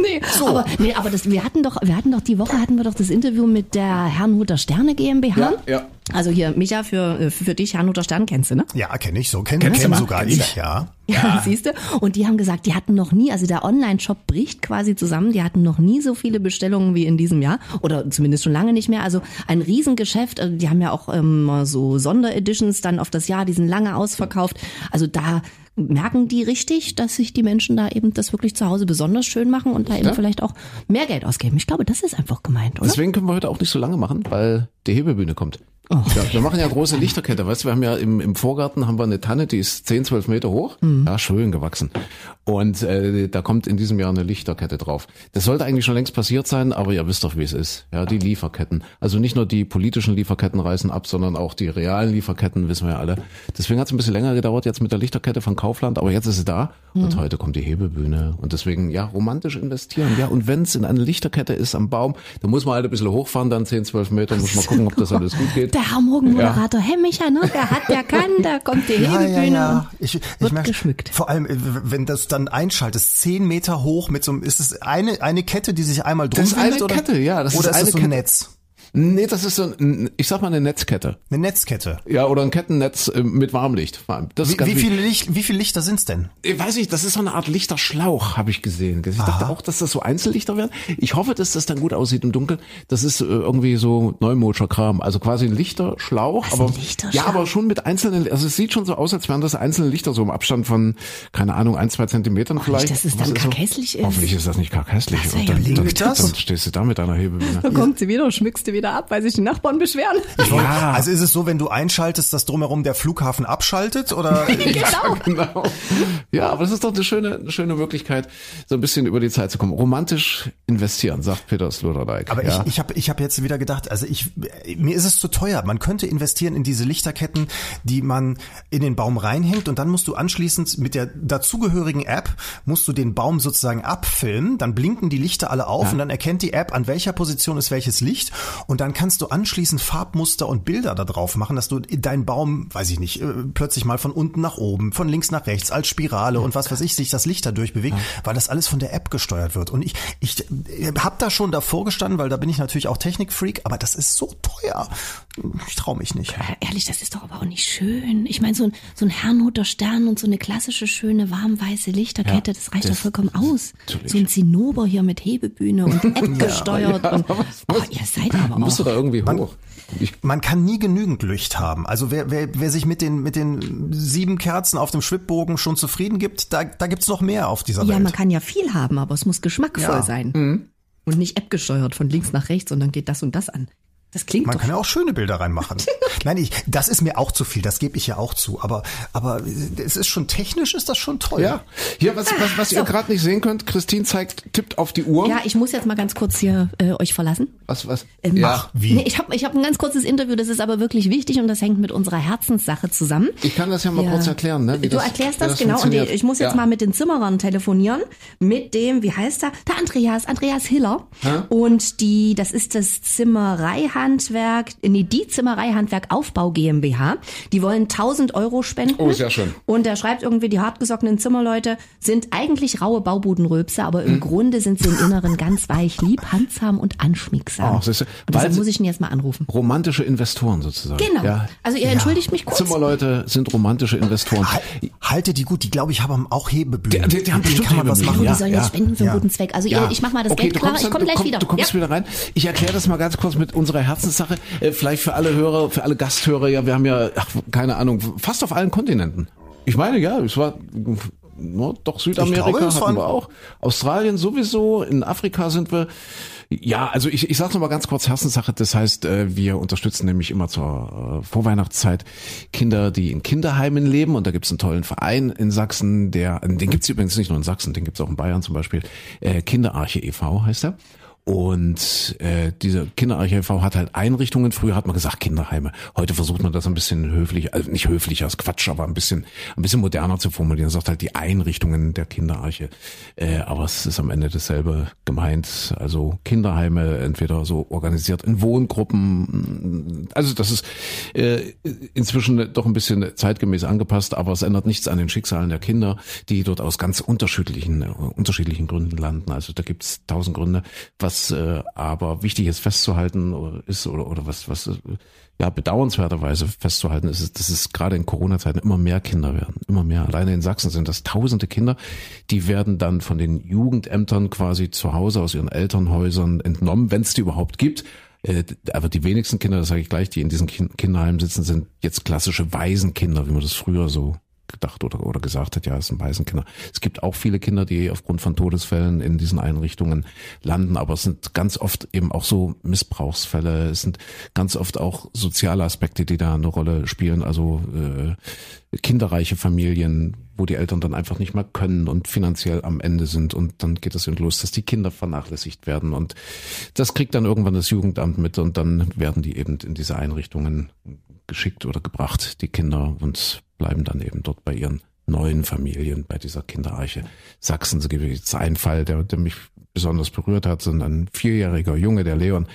Nee, aber, nee, aber das, wir hatten doch, wir hatten doch die Woche hatten wir doch das Interview mit der Herrnhuter Sterne GmbH. Ja, ja. Also hier, Micha, für, für dich, Herrnhuter Stern kennst du, ne? Ja, kenne ich so. Kenne kenn mal? sogar Kennst ich, ja. Ja, siehst du? Und die haben gesagt, die hatten noch nie, also der Online-Shop bricht quasi zusammen, die hatten noch nie so viele Bestellungen wie in diesem Jahr oder zumindest schon lange nicht mehr. Also ein Riesengeschäft, also die haben ja auch ähm, so Sondereditions dann auf das Jahr, die sind lange ausverkauft. Also da merken die richtig, dass sich die Menschen da eben das wirklich zu Hause besonders schön machen und da eben Ja. vielleicht auch mehr Geld ausgeben. Ich glaube, das ist einfach gemeint, oder? Deswegen können wir heute auch nicht so lange machen, weil die Hebebühne kommt. Ja, wir machen ja große Lichterkette, weißt du, wir haben ja im, im Vorgarten haben wir eine Tanne, die ist 10, 12 Meter hoch, ja, schön gewachsen. Und äh, da kommt in diesem Jahr eine Lichterkette drauf. Das sollte eigentlich schon längst passiert sein, aber ihr wisst doch, wie es ist. Ja, die Lieferketten. Also nicht nur die politischen Lieferketten reißen ab, sondern auch die realen Lieferketten, wissen wir ja alle. Deswegen hat es ein bisschen länger gedauert jetzt mit der Lichterkette von Kaufland, aber jetzt ist sie da und heute kommt die Hebebühne. Und deswegen, ja, romantisch investieren. Ja, und wenn es in eine Lichterkette ist am Baum, dann muss man halt ein bisschen hochfahren, dann 10, 12 Meter, muss man gucken, ob das alles gut geht. Der Herr Morgen-Moderator, hey Micha, ne? Der hat, der kann, da kommt die Ja, Hebebühne. ja, ja. Ich, ich wird merk, geschmückt. Vor allem, äh, wenn das dann einschaltest, zehn Meter hoch mit so einem, ist es eine, eine Kette, die sich einmal drum Das ist eine oder? Kette, ja, das ist oder ist, eine das so ein Kette. Netz? Nee, das ist so ein, ich sag mal eine Netzkette. Eine Netzkette. Ja, oder ein Kettennetz äh, mit Warmlicht. Das Wie, wie, viele Licht, wie viele Lichter sind's denn? Ich weiß nicht, das ist so eine Art Lichterschlauch, habe ich gesehen. Ich dachte auch, dass das so Einzellichter werden. Ich hoffe, dass das dann gut aussieht im Dunkeln. Das ist äh, irgendwie so Neumodscher Kram. Also quasi ein Lichterschlauch. Was, aber, ein Lichterschlauch? Ja, aber schon mit einzelnen, also es sieht schon so aus, als wären das einzelne Lichter, so im Abstand von, keine Ahnung, ein, zwei Zentimetern vielleicht. dass es dann so? kackhässlich ist. Hoffentlich ist das nicht wär Und ja dann, dann, dann stehst du da mit deiner Hebebühne. Dann kommt sie wieder und schmückst du wieder ab, weil sich die Nachbarn beschweren. Ja. Also ist es so, wenn du einschaltest, dass drumherum der Flughafen abschaltet oder? genau. genau. Ja, aber das ist doch eine schöne, eine schöne Möglichkeit, so ein bisschen über die Zeit zu kommen. Romantisch investieren, sagt Peter Sloterdijk. Aber ja. ich, ich habe ich hab jetzt wieder gedacht, also ich mir ist es zu teuer. Man könnte investieren in diese Lichterketten, die man in den Baum reinhängt und dann musst du anschließend mit der dazugehörigen App musst du den Baum sozusagen abfilmen, dann blinken die Lichter alle auf und dann erkennt die App, an welcher Position ist welches Licht und dann kannst du anschließend Farbmuster und Bilder da drauf machen, dass du deinen Baum, weiß ich nicht, äh, plötzlich mal von unten nach oben, von links nach rechts als Spirale und was weiß ich, sich das Licht da durchbewegt, weil das alles von der App gesteuert wird. Und ich, ich habe da schon davor gestanden, weil da bin ich natürlich auch Technikfreak, aber das ist so teuer. Ich traue mich nicht. Ja, ehrlich, das ist doch aber auch nicht schön. Ich meine, so ein, so ein Herrnhuter Stern und so eine klassische, schöne, warmweiße Lichterkette, Ja, das reicht doch vollkommen aus. natürlich. So ein Zinnober hier mit Hebebühne und App gesteuert. und, oh, ihr seid aber du auch. da irgendwie hoch. Ich, Man kann nie genügend Licht haben. Also wer, wer, wer sich mit den, mit den sieben Kerzen auf dem Schwibbogen schon zufrieden gibt, da, da gibt's noch mehr auf dieser Ja, Welt. man kann ja viel haben, aber es muss geschmackvoll Ja. sein. Und nicht App gesteuert von links nach rechts und dann geht das und das an. Das klingt Man doch. kann ja auch schöne Bilder reinmachen. Nein, ich, das ist mir auch zu viel, das gebe ich ja auch zu. Aber, aber es ist schon technisch, ist das schon toll. ja, hier, was, was, was ihr so. gerade nicht sehen könnt, Christine zeigt, tippt auf die Uhr. Ja, ich muss jetzt mal ganz kurz hier äh, euch verlassen. Was, was? Ähm, ja. Wie? Nee, ich habe ich hab ein ganz kurzes Interview, das ist aber wirklich wichtig und das hängt mit unserer Herzenssache zusammen. Ich kann das ja mal Ja. kurz erklären, ne? wie Du das, erklärst wie das, genau und ich muss jetzt ja. mal mit den Zimmerern telefonieren, mit dem, wie heißt er? Der Andreas, Andreas Hiller. Und die, das ist das Zimmereihandwerk, nee, die Zimmereihandwerk Aufbau GmbH. Die wollen 1000 Euro spenden. Oh, sehr schön. Und er schreibt irgendwie, die hartgesockenen Zimmerleute sind eigentlich raue Baubudenrülpse, aber Hm. im Grunde sind sie im Inneren ganz weich, lieb, handsam und anschmiegsam. Oh, siehst du, und deshalb weil- muss ich ihn jetzt mal anrufen. Romantische Investoren sozusagen. Genau. Ja. Also ihr entschuldigt mich kurz. Zimmerleute sind romantische Investoren. Hal- Halte die gut, die glaube ich haben auch Hebebühnen. Die- die- die haben bestimmt kann man was machen. die ja, sollen ja. jetzt spenden für einen ja. guten Zweck. Also ihr, ich mach mal das okay, Geld klar, ich komme gleich komm, wieder. Du kommst ja. wieder rein. Ich erkläre das mal ganz kurz mit unserer Herzenssache. Äh, vielleicht für alle Hörer, für alle Gasthörer. Ja, wir haben ja, ach, keine Ahnung, fast auf allen Kontinenten. Ich meine, ja, es war no, doch Südamerika glaube, hatten wir auch. Australien sowieso. In Afrika sind wir. Ja, also ich, ich sage noch mal ganz kurz Herzenssache. Das heißt, äh, wir unterstützen nämlich immer zur äh, Vorweihnachtszeit Kinder, die in Kinderheimen leben. Und da gibt's einen tollen Verein in Sachsen, der, den gibt's übrigens nicht nur in Sachsen, den gibt's auch in Bayern zum Beispiel. Kinderarche e.V. heißt er. Und äh, diese Kinderarche e.V. hat halt Einrichtungen. Früher hat man gesagt Kinderheime. Heute versucht man das ein bisschen höflich, also nicht höflich als Quatsch, aber ein bisschen, ein bisschen moderner zu formulieren. Sagt halt die Einrichtungen der Kinderarche. Äh, aber es ist am Ende dasselbe gemeint. Also Kinderheime entweder so organisiert in Wohngruppen. Also das ist äh, inzwischen doch ein bisschen zeitgemäß angepasst, aber es ändert nichts an den Schicksalen der Kinder, die dort aus ganz unterschiedlichen, unterschiedlichen Gründen landen. Also da gibt's tausend Gründe. Was äh, aber wichtig ist festzuhalten ist oder, oder was, was äh, ja bedauernswerterweise festzuhalten ist, dass es gerade in Corona-Zeiten immer mehr Kinder werden. Immer mehr. Alleine in Sachsen sind das tausende Kinder, die werden dann von den Jugendämtern quasi zu Hause aus ihren Elternhäusern entnommen, wenn es die überhaupt gibt äh, aber die wenigsten Kinder, das sage ich gleich, die in diesen Kinderheimen sitzen, sind jetzt klassische Waisenkinder, wie man das früher so gedacht oder, oder gesagt hat, ja, es sind Waisenkinder. Es gibt auch viele Kinder, die aufgrund von Todesfällen in diesen Einrichtungen landen, aber es sind ganz oft eben auch so Missbrauchsfälle, es sind ganz oft auch soziale Aspekte, die da eine Rolle spielen, also äh, kinderreiche Familien, wo die Eltern dann einfach nicht mehr können und finanziell am Ende sind. Und dann geht es los, dass die Kinder vernachlässigt werden. Und das kriegt dann irgendwann das Jugendamt mit und dann werden die eben in diese Einrichtungen geschickt oder gebracht, die Kinder. Und bleiben dann eben dort bei ihren neuen Familien bei dieser Kinderarche Sachsen. Es gibt jetzt einen Fall, der, der mich besonders berührt hat, sind ein vierjähriger Junge, der Leon,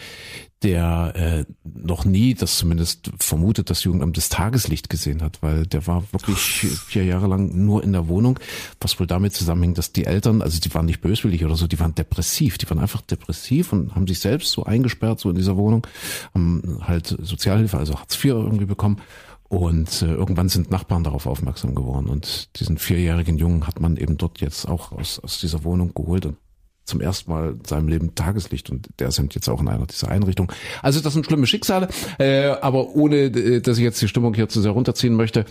der äh, noch nie, das zumindest vermutet, das Jugendamt des Tageslicht gesehen hat, weil der war wirklich vier Jahre lang nur in der Wohnung, was wohl damit zusammenhängt, dass die Eltern, also die waren nicht böswillig oder so, die waren depressiv, die waren einfach depressiv und haben sich selbst so eingesperrt, so in dieser Wohnung, haben halt Sozialhilfe, also Hartz IV irgendwie bekommen und äh, irgendwann sind Nachbarn darauf aufmerksam geworden. Und diesen vierjährigen Jungen hat man eben dort jetzt auch aus, aus dieser Wohnung geholt und zum ersten Mal in seinem Leben Tageslicht und der ist jetzt auch in einer dieser Einrichtungen. Also das sind schlimme Schicksale, äh, aber ohne, äh, dass ich jetzt die Stimmung hier zu sehr runterziehen möchte,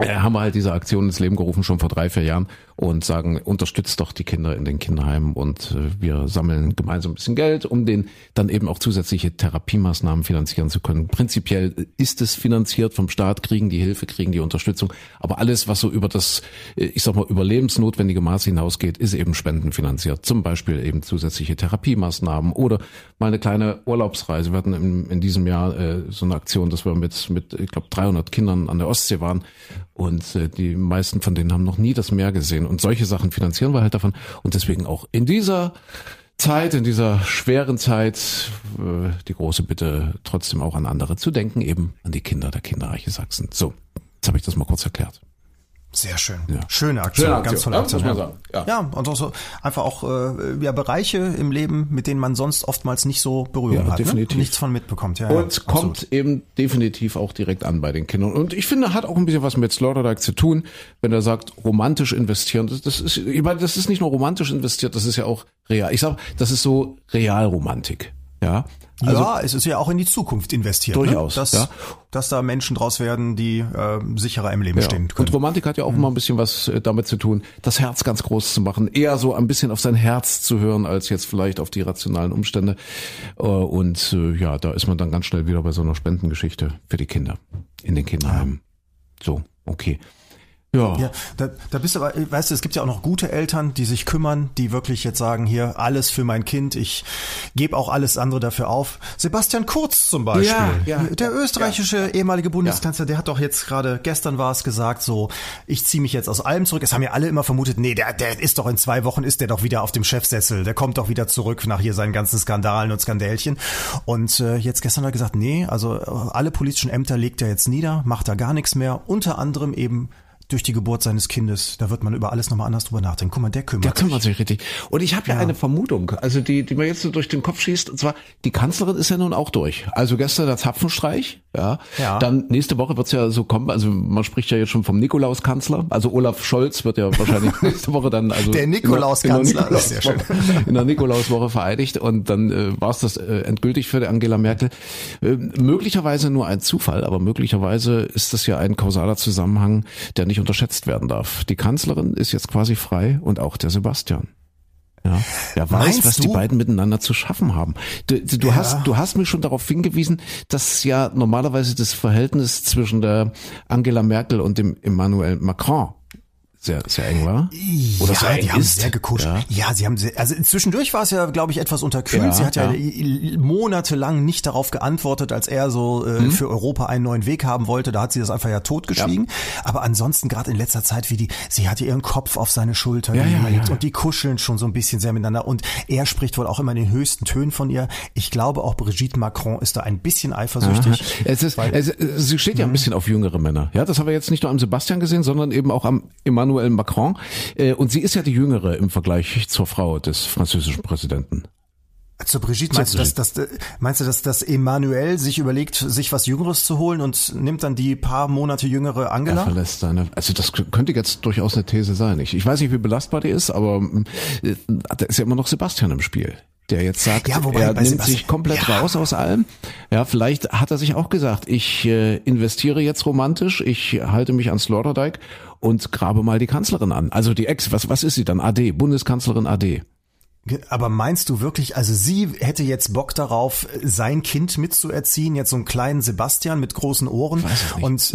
äh, haben wir halt diese Aktion ins Leben gerufen, schon vor drei, vier Jahren und sagen, unterstützt doch die Kinder in den Kinderheimen und äh, wir sammeln gemeinsam ein bisschen Geld, um den dann eben auch zusätzliche Therapiemaßnahmen finanzieren zu können. Prinzipiell ist es finanziert vom Staat, kriegen die Hilfe, kriegen die Unterstützung, aber alles, was so über das, äh, ich sag mal, überlebensnotwendige Maß hinausgeht, ist eben spendenfinanziert. Zum Beispiel eben zusätzliche Therapiemaßnahmen oder mal eine kleine Urlaubsreise. Wir hatten in, in diesem Jahr äh, so eine Aktion, dass wir mit, mit ich glaube, 300 Kindern an der Ostsee waren und äh, die meisten von denen haben noch nie das Meer gesehen. Und solche Sachen finanzieren wir halt davon. Und deswegen auch in dieser Zeit, in dieser schweren Zeit, äh, die große Bitte, trotzdem auch an andere zu denken, eben an die Kinder der Kinderreiche Sachsen. So, jetzt habe ich das mal kurz erklärt. Sehr schön. Ja. Schöne Aktion, Schöne Aktion. ganz tolle Aktion. Ja, ja. ja. ja und auch so einfach auch äh, ja, Bereiche im Leben, mit denen man sonst oftmals nicht so Berührung ja, hat, ne? definitiv. Ne? nichts von mitbekommt. Ja, und kommt absolut. eben definitiv auch direkt an bei den Kindern. Und ich finde, hat auch ein bisschen was mit Sloterdijk zu tun, wenn er sagt, romantisch investieren. Das, das ist, ich meine, das ist nicht nur romantisch investiert, das ist ja auch real. Ich sag, das ist so Realromantik. Ja, also, ja, es ist ja auch in die Zukunft investiert. Ne? Durchaus. Ne? Dass, ja. dass da Menschen draus werden, die äh, sicherer im Leben ja. stehen können. Und Romantik hat ja auch mhm. immer ein bisschen was äh, damit zu tun, das Herz ganz groß zu machen. Eher so ein bisschen auf sein Herz zu hören, als jetzt vielleicht auf die rationalen Umstände. Äh, und äh, ja, da ist man dann ganz schnell wieder bei so einer Spendengeschichte für die Kinder in den Kinderheimen. Ja. So, okay. Ja. ja da, da bist du aber, weißt du, es gibt ja auch noch gute Eltern, die sich kümmern, die wirklich jetzt sagen, hier, alles für mein Kind, ich gebe auch alles andere dafür auf. Sebastian Kurz zum Beispiel, ja, ja, der österreichische ehemalige Bundeskanzler, der hat doch jetzt gerade, gestern war es gesagt, so, ich ziehe mich jetzt aus allem zurück. Es haben ja alle immer vermutet, nee, der, der ist doch in zwei Wochen, ist der doch wieder auf dem Chefsessel, der kommt doch wieder zurück nach hier seinen ganzen Skandalen und Skandälchen. Und äh, jetzt gestern hat er gesagt, nee, also alle politischen Ämter legt er jetzt nieder, macht da gar nichts mehr, unter anderem eben durch die Geburt seines Kindes. Da wird man über alles nochmal anders drüber nachdenken. Guck mal, der kümmert sich. Der kümmert sich richtig. Und ich habe ja, ja, eine Vermutung, also die, die mir jetzt so durch den Kopf schießt, und zwar, die Kanzlerin ist ja nun auch durch. Also gestern der Zapfenstreich, ja. ja. Dann nächste Woche wird's ja so kommen, also man spricht ja jetzt schon vom Nikolauskanzler. Also Olaf Scholz wird ja wahrscheinlich nächste Woche dann, also. Der Nikolauskanzler, Nikolaus sehr schön. In der Nikolauswoche vereidigt und dann äh, war es das äh, endgültig für Angela Merkel. Äh, möglicherweise nur ein Zufall, aber möglicherweise ist das ja ein kausaler Zusammenhang, der nicht nicht unterschätzt werden darf. Die Kanzlerin ist jetzt quasi frei und auch der Sebastian. Ja, wer weiß, Meinst was du? die beiden miteinander zu schaffen haben. Du, du ja. hast, du hast mir schon darauf hingewiesen, dass ja normalerweise das Verhältnis zwischen der Angela Merkel und dem Emmanuel Macron sehr, sehr eng war. Oder ja, sehr eng die haben ist. sehr gekuscht. Ja. Ja. sie haben sehr, also zwischendurch war es ja, glaube ich, etwas unterkühlt. Ja, sie hat ja, monatelang nicht darauf geantwortet, als er so äh, Mhm. für Europa einen neuen Weg haben wollte. Da hat sie das einfach ja totgeschwiegen. Aber ansonsten gerade in letzter Zeit, wie die, sie hatte ihren Kopf auf seine Schulter gelegt und die kuscheln schon so ein bisschen sehr miteinander. Und er spricht wohl auch immer in den höchsten Tönen von ihr. Ich glaube auch Brigitte Macron ist da ein bisschen eifersüchtig. Es ist, es, sie steht ja Mhm. ein bisschen auf jüngere Männer. Ja, das haben wir jetzt nicht nur am Sebastian gesehen, sondern eben auch am Emmanuel Macron. Äh, Und sie ist ja die jüngere im Vergleich zur Frau des französischen Präsidenten. Zu Brigitte, meinst du, dass, dass, meinst du, dass, dass Emmanuel sich überlegt, sich was Jüngeres zu holen und nimmt dann die paar Monate jüngere Er Angela? verlässt seine, also das könnte jetzt durchaus eine These sein. Ich, ich weiß nicht, wie belastbar die ist, aber äh, da ist ja immer noch Sebastian im Spiel. Der jetzt sagt, Ja, wobei er nimmt Sebastian- sich komplett Ja. raus aus allem. Ja, vielleicht hat er sich auch gesagt, ich äh, investiere jetzt romantisch, ich halte mich an Sloterdijk und grabe mal die Kanzlerin an. Also die Ex, was, was ist sie dann? AD, Bundeskanzlerin AD. Aber meinst du wirklich, also sie hätte jetzt Bock darauf, sein Kind mitzuerziehen, jetzt so einen kleinen Sebastian mit großen Ohren? Nicht. Und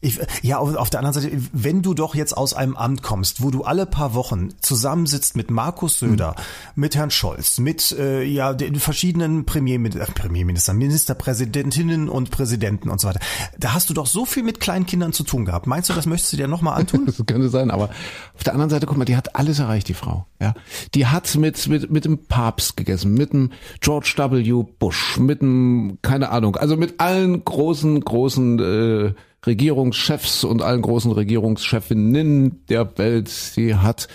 ich, ja, auf, auf der anderen Seite, wenn du doch jetzt aus einem Amt kommst, wo du alle paar Wochen zusammensitzt mit Markus Söder, mit Herrn Scholz, mit äh, ja den verschiedenen Premiermin äh, Premierministern, Ministerpräsidentinnen und Präsidenten und so weiter, da hast du doch so viel mit kleinen Kindern zu tun gehabt. Meinst du, das möchtest du dir nochmal antun? Das könnte sein, aber auf der anderen Seite, guck mal, die hat alles erreicht, die Frau. Ja, die hat mit mit mit dem Papst gegessen, mit dem George W. Bush, mit dem keine Ahnung, also mit allen großen großen äh, Regierungschefs und allen großen Regierungschefinnen der Welt. Sie hat,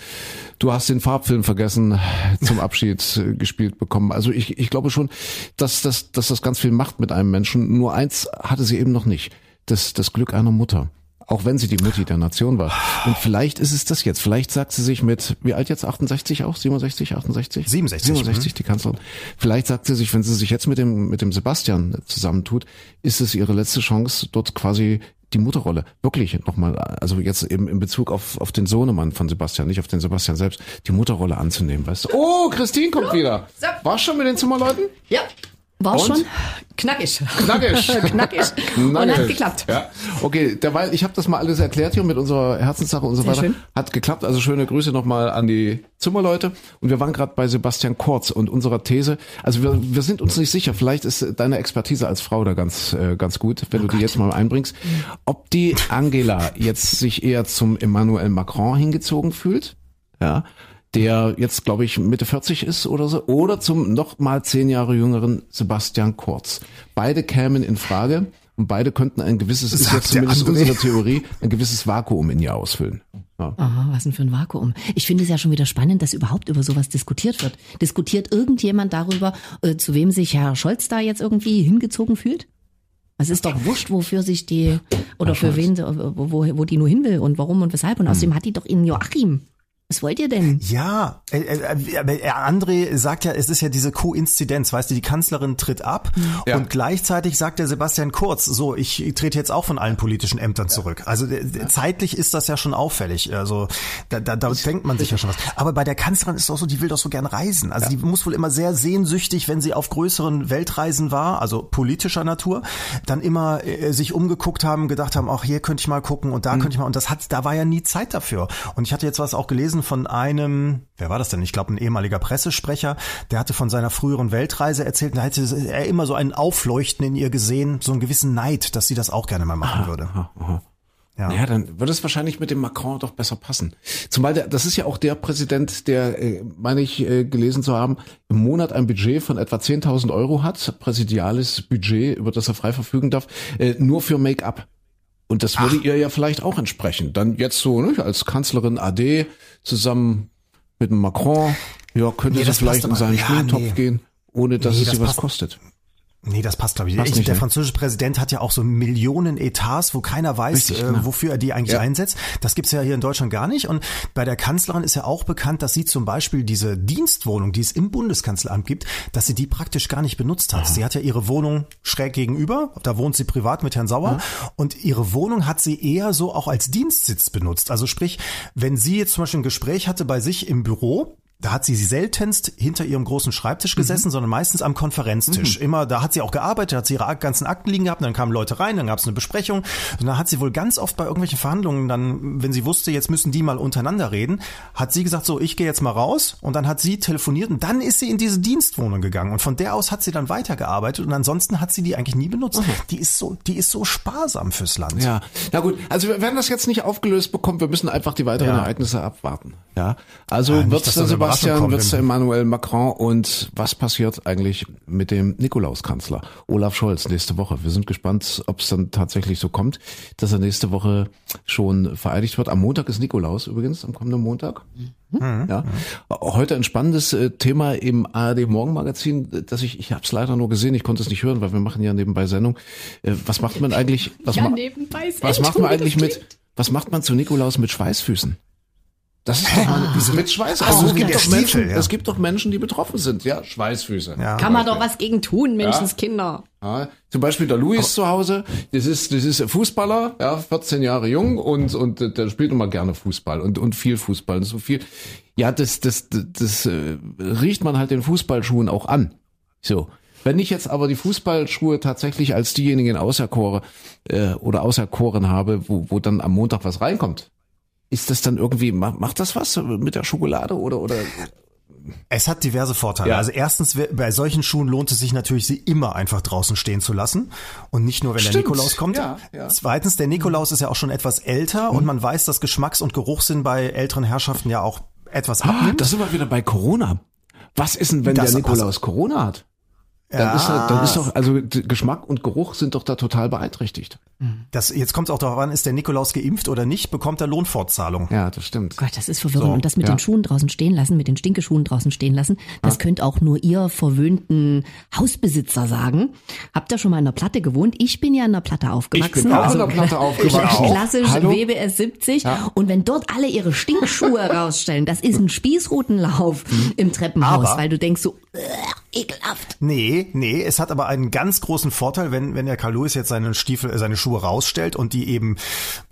du hast den Farbfilm vergessen, zum Abschied äh, gespielt bekommen. Also ich ich glaube schon, dass das dass das ganz viel macht mit einem Menschen. Nur eins hatte sie eben noch nicht: das das Glück einer Mutter. Auch wenn sie die Mutti der Nation war. Und vielleicht ist es das jetzt. Vielleicht sagt sie sich mit, wie alt jetzt? 68 auch? 67, 68? 67, 67, die Kanzlerin. Vielleicht sagt sie sich, wenn sie sich jetzt mit dem, mit dem Sebastian zusammentut, ist es ihre letzte Chance, dort quasi die Mutterrolle wirklich nochmal, also jetzt eben in Bezug auf, auf den Sohnemann von Sebastian, nicht auf den Sebastian selbst, die Mutterrolle anzunehmen, weißt du? Oh, Christine kommt wieder. Warst schon mit den Zimmerleuten? Ja, war Und? schon knackig. Knackig. knackig. Und hat geklappt. Ja. Okay, derweil, ich habe das mal alles erklärt hier mit unserer Herzenssache und so Sehr weiter. schön. Hat geklappt. Also schöne Grüße nochmal an die Zimmerleute. Und wir waren gerade bei Sebastian Kurz und unserer These. Also wir, wir sind uns nicht sicher. Vielleicht ist deine Expertise als Frau da ganz, äh, ganz gut, wenn du die jetzt mal einbringst. Ob die Angela jetzt sich eher zum Emmanuel Macron hingezogen fühlt. Ja. Der jetzt, glaube ich, Mitte 40 ist oder so. Oder zum noch mal zehn Jahre jüngeren Sebastian Kurz. Beide kämen in Frage und beide könnten ein gewisses, ist Sagt jetzt der zumindest André. unsere Theorie, ein gewisses Vakuum in ihr ausfüllen. Ja. Aha, was denn für ein Vakuum. Ich finde es ja schon wieder spannend, dass überhaupt über sowas diskutiert wird. Diskutiert irgendjemand darüber, äh, zu wem sich Herr Scholz da jetzt irgendwie hingezogen fühlt? Es ist doch wurscht, wofür sich die, oder für wen, sie- wo, wo, wo die nur hin will und warum und weshalb. Und außerdem hat die doch in Joachim. Was wollt ihr denn? Ja, äh, äh, aber äh, André sagt ja, es ist ja diese Koinzidenz, weißt du, die Kanzlerin tritt ab Ja. und gleichzeitig sagt der Sebastian Kurz, so, ich trete jetzt auch von allen politischen Ämtern zurück. Also äh, zeitlich ist das ja schon auffällig. Also da, da, da denkt man sich ja schon was. Aber bei der Kanzlerin ist es auch so, die will doch so gern reisen. Also die muss wohl immer sehr sehnsüchtig, wenn sie auf größeren Weltreisen war, also politischer Natur, dann immer äh, sich umgeguckt haben, gedacht haben, ach hier könnte ich mal gucken und da könnte ich mal. Und das hat, da war ja nie Zeit dafür. Und ich hatte jetzt was auch gelesen von einem, wer war das denn? Ich glaube, ein ehemaliger Pressesprecher, der hatte von seiner früheren Weltreise erzählt. Und da hätte er immer so ein Aufleuchten in ihr gesehen, so einen gewissen Neid, dass sie das auch gerne mal machen würde. Aha, aha. Ja. Naja, dann würde es wahrscheinlich mit dem Macron doch besser passen. Zumal der, das ist ja auch der Präsident, der, äh, meine ich, äh, gelesen zu haben, im Monat ein Budget von etwa 10.000 Euro hat, präsidiales Budget, über das er frei verfügen darf, äh, nur für Make-up. Und das würde ihr ja vielleicht auch entsprechen. Dann jetzt so, ne, als Kanzlerin AD zusammen mit Macron, ja, könnte Nee, sie das vielleicht in seinen ja, Schminktopf nee. gehen, ohne dass Nee, es das sie was kostet. Nee, das passt, glaube ich. Passt ich nicht, der ne? französische Präsident hat ja auch so Millionen Etats, wo keiner weiß, Richtig, äh, genau. wofür er die eigentlich Ja. einsetzt. Das gibt's ja hier in Deutschland gar nicht. Und bei der Kanzlerin ist ja auch bekannt, dass sie zum Beispiel diese Dienstwohnung, die es im Bundeskanzleramt gibt, dass sie die praktisch gar nicht benutzt hat. Sie hat ja ihre Wohnung schräg gegenüber, da wohnt sie privat mit Herrn Sauer. Und ihre Wohnung hat sie eher so auch als Dienstsitz benutzt. Also sprich, wenn sie jetzt zum Beispiel ein Gespräch hatte bei sich im Büro, da hat sie seltenst hinter ihrem großen Schreibtisch gesessen, mhm. sondern meistens am Konferenztisch. Mhm. Immer, da hat sie auch gearbeitet, hat sie ihre ganzen Akten liegen gehabt, dann kamen Leute rein, dann gab es eine Besprechung. Und dann hat sie wohl ganz oft bei irgendwelchen Verhandlungen dann, wenn sie wusste, jetzt müssen die mal untereinander reden, hat sie gesagt, so, ich gehe jetzt mal raus. Und dann hat sie telefoniert und dann ist sie in diese Dienstwohnung gegangen. Und von der aus hat sie dann weitergearbeitet und ansonsten hat sie die eigentlich nie benutzt. Mhm. Die ist so, die ist so sparsam fürs Land. Ja, na gut, also wir werden das jetzt nicht aufgelöst bekommen, wir müssen einfach die weiteren ja. Ereignisse abwarten. Ja, also ja, wird es dann Sebastian, wird es Emmanuel Macron und was passiert eigentlich mit dem Nikolauskanzler Olaf Scholz nächste Woche? Wir sind gespannt, ob es dann tatsächlich so kommt, dass er nächste Woche schon vereidigt wird. Am Montag ist Nikolaus übrigens, am kommenden Montag. Mhm. Ja. Heute ein spannendes äh, Thema im ARD Morgenmagazin, das ich, ich habe es leider nur gesehen, ich konnte es nicht hören, weil wir machen ja nebenbei Sendung. Äh, was macht man eigentlich, was, ja, ma was macht man eigentlich mit, was macht man zu Nikolaus mit Schweißfüßen? Das ist doch mal diese mit Schweiß. Also es gibt, doch Menschen, ja. es gibt doch Menschen, die betroffen sind, ja, Schweißfüße. Ja, Kann man doch was gegen tun, Menschenskinder. Ja. ja. Zum Beispiel der Louis Aber zu Hause, das ist, das ist Fußballer, ja, 14 Jahre jung und, und der spielt immer gerne Fußball und, und viel Fußball und so viel. Ja, das, das, das, das äh, riecht man halt den Fußballschuhen auch an. So. Wenn ich jetzt aber die Fußballschuhe tatsächlich als diejenigen auserkore äh, oder auserkoren habe, wo, wo dann am Montag was reinkommt, ist das dann irgendwie, macht das was mit der Schokolade oder, oder? Es hat diverse Vorteile. Ja. Also erstens, bei solchen Schuhen lohnt es sich natürlich, sie immer einfach draußen stehen zu lassen und nicht nur, wenn Stimmt. der Nikolaus kommt. Ja, ja. Zweitens, der Nikolaus ist ja auch schon etwas älter mhm. und man weiß, dass Geschmacks- und Geruchssinn bei älteren Herrschaften ja auch etwas ah, abnimmt. Das sind wir wieder bei Corona. Was ist denn, wenn das, der Nikolaus also, Corona hat? Dann, ja. ist, dann ist doch, also Geschmack und Geruch sind doch da total beeinträchtigt. Das, jetzt kommt es auch darauf an, ist der Nikolaus geimpft oder nicht, bekommt er Lohnfortzahlung. Ja, das stimmt. Gott, das ist verwirrend. So, und das mit ja. den Schuhen draußen stehen lassen, mit den Stinkeschuhen draußen stehen lassen, das ja. könnt auch nur ihr verwöhnten Hausbesitzer sagen. Habt ihr schon mal in der Platte gewohnt? Ich bin ja in der Platte aufgewachsen. Ich bin auch also, in der Platte aufgewachsen. Klassisch Hallo? WBS 70. Ja. Und wenn dort alle ihre Stinkschuhe rausstellen, das ist ein Spießrutenlauf mhm. im Treppenhaus, aber, weil du denkst so, ekelhaft. Nee, nee, es hat aber einen ganz großen Vorteil, wenn, wenn der Karl Lewis jetzt seine Stiefel, seine Schuhe rausstellt und die eben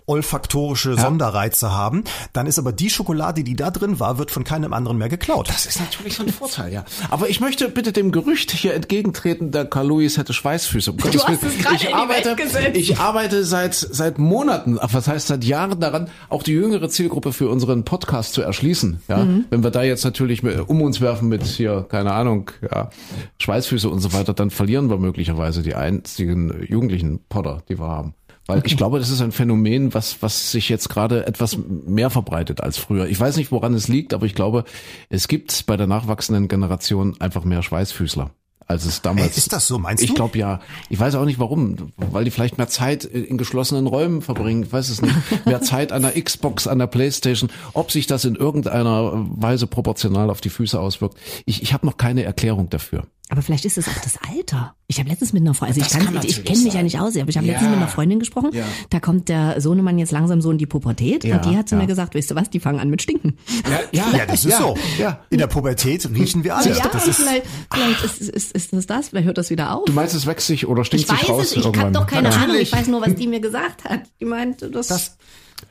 olfaktorische ja. Sonderreize haben, dann ist aber die Schokolade, die da drin war, wird von keinem anderen mehr geklaut. Das ist natürlich so ein Vorteil, ja. Aber ich möchte bitte dem Gerücht hier entgegentreten, der Karl Lewis hätte Schweißfüße. Um du hast es gerade ich arbeite, ich arbeite seit seit Monaten, was heißt seit Jahren daran, auch die jüngere Zielgruppe für unseren Podcast zu erschließen. Ja, mhm. wenn wir da jetzt natürlich um uns werfen mit hier keine Ahnung, ja, Schweißfüße und so weiter, dann verlieren wir möglicherweise die einzigen jugendlichen Potter, die wir haben. Weil ich glaube, das ist ein Phänomen, was, was sich jetzt gerade etwas mehr verbreitet als früher. Ich weiß nicht, woran es liegt, aber ich glaube, es gibt bei der nachwachsenden Generation einfach mehr Schweißfüßler als es damals. Hey, ist das so, meinst du? Ich glaube ja. Ich weiß auch nicht warum, weil die vielleicht mehr Zeit in geschlossenen Räumen verbringen, ich weiß es nicht. Mehr Zeit an der Xbox, an der Playstation, ob sich das in irgendeiner Weise proportional auf die Füße auswirkt. Ich, ich habe noch keine Erklärung dafür. Aber vielleicht ist es auch das Alter. Ich habe letztens mit einer Freundin, also ich, kann, ich, ich kenne mich ja nicht aus, aber ich habe ja. letztens mit einer Freundin gesprochen. Ja. Da kommt der Sohnemann jetzt langsam so in die Pubertät ja. und die hat zu mir gesagt, weißt du was, die fangen an mit Stinken. Ja, ja, ja das ist so. Ja. In der Pubertät riechen wir alle. Ja, das ist, vielleicht, vielleicht ist, ist, ist das das, vielleicht hört das wieder auf. Du meinst, es wächst sich oder stinkt ich sich raus? Ich weiß es, ich habe doch keine Ahnung, ich weiß nur, was die mir gesagt hat. Die meinte, das, das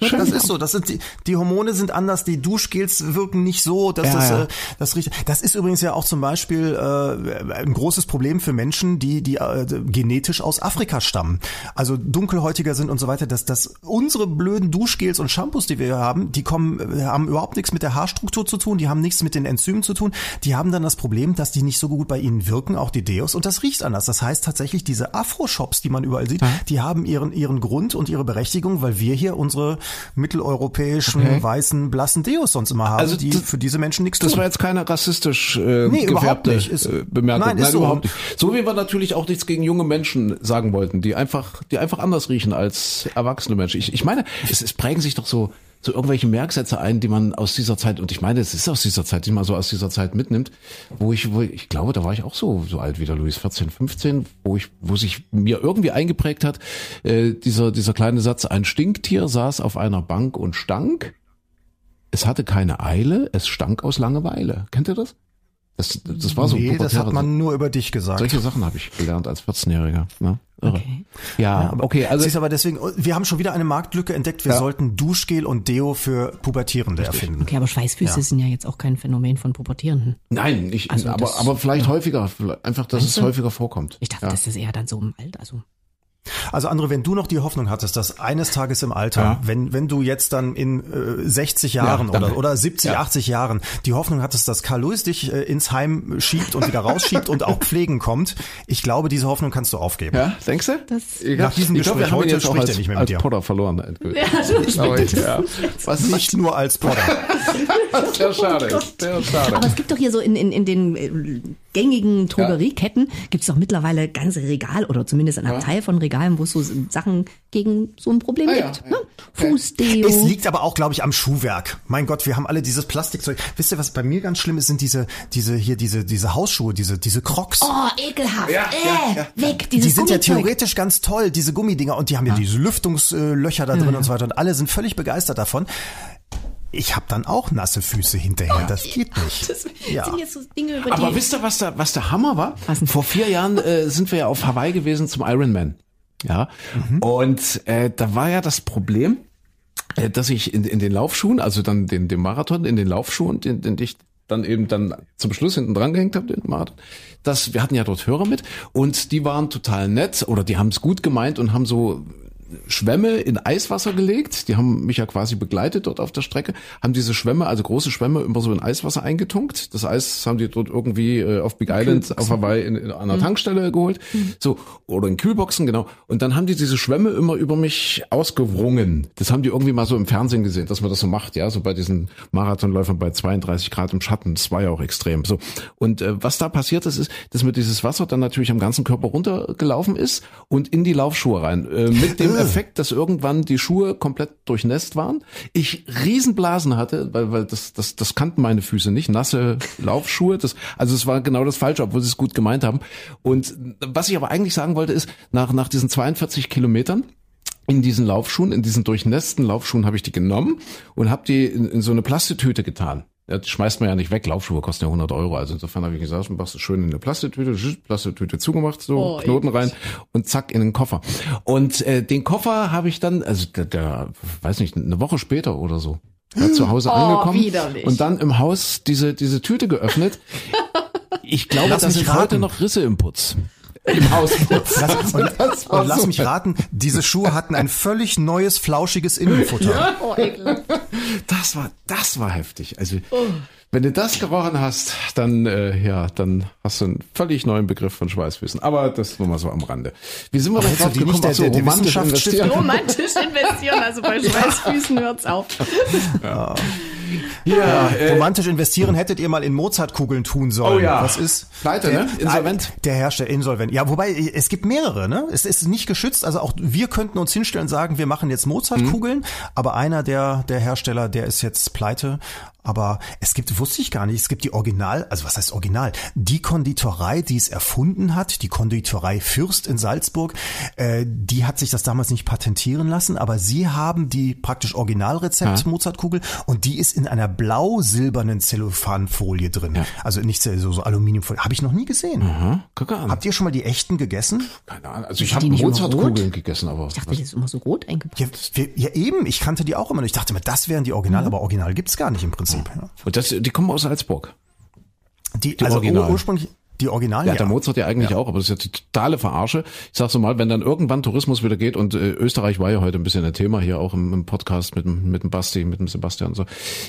Schön. Das ist so. Das sind die, die Hormone sind anders. Die Duschgels wirken nicht so. Dass ja, das, ja. Äh, das, riecht. das ist übrigens ja auch zum Beispiel äh, ein großes Problem für Menschen, die die äh, genetisch aus Afrika stammen. Also dunkelhäutiger sind und so weiter. Dass, dass unsere blöden Duschgels und Shampoos, die wir haben, die kommen, haben überhaupt nichts mit der Haarstruktur zu tun. Die haben nichts mit den Enzymen zu tun. Die haben dann das Problem, dass die nicht so gut bei ihnen wirken, auch die Deos. Und das riecht anders. Das heißt tatsächlich, diese Afro-Shops, die man überall sieht, ja. die haben ihren ihren Grund und ihre Berechtigung, weil wir hier unsere mitteleuropäischen, okay. weißen, blassen Deos sonst immer haben, also die für diese Menschen nichts tun. Das war jetzt keine rassistisch äh, nee, gefärbte ist, äh, Bemerkung. Nein, nein so. überhaupt nicht. So wie wir natürlich auch nichts gegen junge Menschen sagen wollten, die einfach, die einfach anders riechen als erwachsene Menschen. Ich, ich meine, es, es prägen sich doch so so irgendwelche Merksätze ein, die man aus dieser Zeit, und ich meine, es ist aus dieser Zeit, die man so aus dieser Zeit mitnimmt, wo ich, wo ich, glaube, da war ich auch so, so alt wie der Louis, 14, 15, wo ich, wo sich mir irgendwie eingeprägt hat, äh, dieser, dieser kleine Satz, ein Stinktier saß auf einer Bank und stank. Es hatte keine Eile, es stank aus Langeweile. Kennt ihr das? Das, das war so Nee, das hat man nur über dich gesagt. Solche Sachen habe ich gelernt als 14-Jähriger. Ne? Irre. Okay. Ja, okay, also Siehst aber deswegen, wir haben schon wieder eine Marktlücke entdeckt. Wir Ja. sollten Duschgel und Deo für Pubertierende erfinden. Okay, aber Schweißfüße Ja. sind ja jetzt auch kein Phänomen von Pubertierenden. nein, ich, Also aber, das- aber vielleicht häufiger, einfach, dass Meinst es du? häufiger vorkommt. Ich dachte, ja. das ist eher dann so im Alter. Also Also André, wenn du noch die Hoffnung hattest, dass eines Tages im Alter, Ja. wenn, wenn du jetzt dann in äh, 60 Jahren Ja, dann- oder, oder 70, Ja. 80 Jahren die Hoffnung hattest, dass Karl Lewis dich äh, ins Heim schiebt und wieder rausschiebt und auch pflegen kommt, ich glaube, diese Hoffnung kannst du aufgeben. Ja, denkst du? Das- Nach diesem ich glaub, Gespräch ihn heute spricht als, er nicht mehr mit als dir. Potter verloren. endgültig. Ja, das Aber ich, ja. Was Nicht nur als Potter. sehr schade. Sehr schade. Aber es gibt doch hier so in, in, in den äh, gängigen Drogerieketten gibt es doch mittlerweile ganze Regal oder zumindest ein Abteil von Regalen, wo es so Sachen gegen so ein Problem Ah, gibt. ja. Ne? Fußdeo. Es liegt aber auch, glaube ich, am Schuhwerk. Mein Gott, wir haben alle dieses Plastikzeug. Wisst ihr, was bei mir ganz schlimm ist, sind diese, diese hier, diese, diese Hausschuhe, diese, diese Crocs. Oh, ekelhaft. Ja, äh, ja, weg, dieses die sind ja Gummizeug. theoretisch ganz toll, diese Gummidinger, und die haben ja diese Lüftungslöcher da drin und so weiter, und alle sind völlig begeistert davon. Ich habe dann auch nasse Füße hinterher. Das geht nicht. Das Ja. sind jetzt so Dinge, über Aber wisst ihr, was der, was der Hammer war? Vor vier Jahren äh, sind wir ja auf Hawaii gewesen zum Ironman. Ja. Und äh, da war ja das Problem, äh, dass ich in, in den Laufschuhen, also dann den, den Marathon, in den Laufschuhen, den, den ich dann eben dann zum Schluss hinten dran gehängt habe, den Marathon, das, wir hatten ja dort Hörer mit und die waren total nett oder die haben es gut gemeint und haben so Schwämme in Eiswasser gelegt. Die haben mich ja quasi begleitet dort auf der Strecke, haben diese Schwämme, also große Schwämme, immer so in Eiswasser eingetunkt. Das Eis haben die dort irgendwie äh, auf Big Island auf Hawaii in, in einer Tankstelle geholt. So, oder in Kühlboxen, genau. Und dann haben die diese Schwämme immer über mich ausgewrungen. Das haben die irgendwie mal so im Fernsehen gesehen, dass man das so macht, ja, so bei diesen Marathonläufern bei 32 Grad im Schatten. Das war ja auch extrem. So. Und äh, was da passiert ist, ist, dass mir dieses Wasser dann natürlich am ganzen Körper runtergelaufen ist und in die Laufschuhe rein. Äh, mit dem Effekt, dass irgendwann die Schuhe komplett durchnässt waren. Ich Riesenblasen hatte, weil, weil das, das, das kannten meine Füße nicht. Nasse Laufschuhe. Das, also es war genau das Falsche, obwohl sie es gut gemeint haben. Und was ich aber eigentlich sagen wollte, ist, nach, nach diesen 42 Kilometern, in diesen Laufschuhen, in diesen durchnässten Laufschuhen habe ich die genommen und habe die in, in so eine Plastiktüte getan. Ja, die schmeißt man ja nicht weg. Laufschuhe kosten ja 100 Euro. Also insofern habe ich gesagt, machst du schön in eine Plastiktüte, Plastiktüte zugemacht, so Oh, Knoten rein und zack in den Koffer. Und äh, den Koffer habe ich dann, also der, der, weiß nicht, eine Woche später oder so, zu Hause angekommen widerlich. und dann im Haus diese diese Tüte geöffnet. Ich glaube, Lass da sind heute raten. noch Risse im Putz. Im Hausputz. Lass, und, Das war und lass mich raten, diese Schuhe hatten ein völlig neues, flauschiges Innenfutter. Oh, ekelhaft. Das war, das war heftig. Also, wenn du das gerochen hast, dann, äh, ja, dann hast du einen völlig neuen Begriff von Schweißfüßen. Aber das nur mal so am Rande. Wie sind wir du drauf gekommen? der- so, der- der romantisch investieren. Romantisch investieren, also bei Schweißfüßen hört's auf. Ja, äh, Romantisch investieren hättet ihr mal in Mozartkugeln tun sollen. Oh ja. Was ist? Pleite, ne? Insolvent. Der Hersteller insolvent. Ja, wobei es gibt mehrere, ne? Es ist nicht geschützt. Also auch wir könnten uns hinstellen und sagen, wir machen jetzt Mozartkugeln, aber einer der der Hersteller, der ist jetzt pleite. Aber es gibt, wusste ich gar nicht, es gibt die Original, also was heißt Original? Die Konditorei, die es erfunden hat, die Konditorei Fürst in Salzburg, äh, die hat sich das damals nicht patentieren lassen, aber sie haben die praktisch Originalrezept Mozartkugel und die ist in einer blau-silbernen Zellophanfolie drin. Also nicht so, so Aluminiumfolie. Habe ich noch nie gesehen. Aha, guck an. Habt ihr schon mal die echten gegessen? Keine Ahnung. Also ich Sind habe die immer Mozartkugeln gegessen, aber Ich dachte, das ist immer so rot eingepackt. Ja, wir, ja eben, ich kannte die auch immer. Ich dachte mir, das wären die Original, aber Original gibt's gar nicht im Prinzip. Ja. und das, die kommen aus Salzburg. Die, Die also Original. ur ursprünglich die Original, Ja, ja. der Mozart ja eigentlich auch, aber das ist ja die totale Verarsche. Ich sag so mal, wenn dann irgendwann Tourismus wieder geht und äh, Österreich war ja heute ein bisschen ein Thema hier auch im, im Podcast mit dem, mit dem Basti, mit dem Sebastian und so.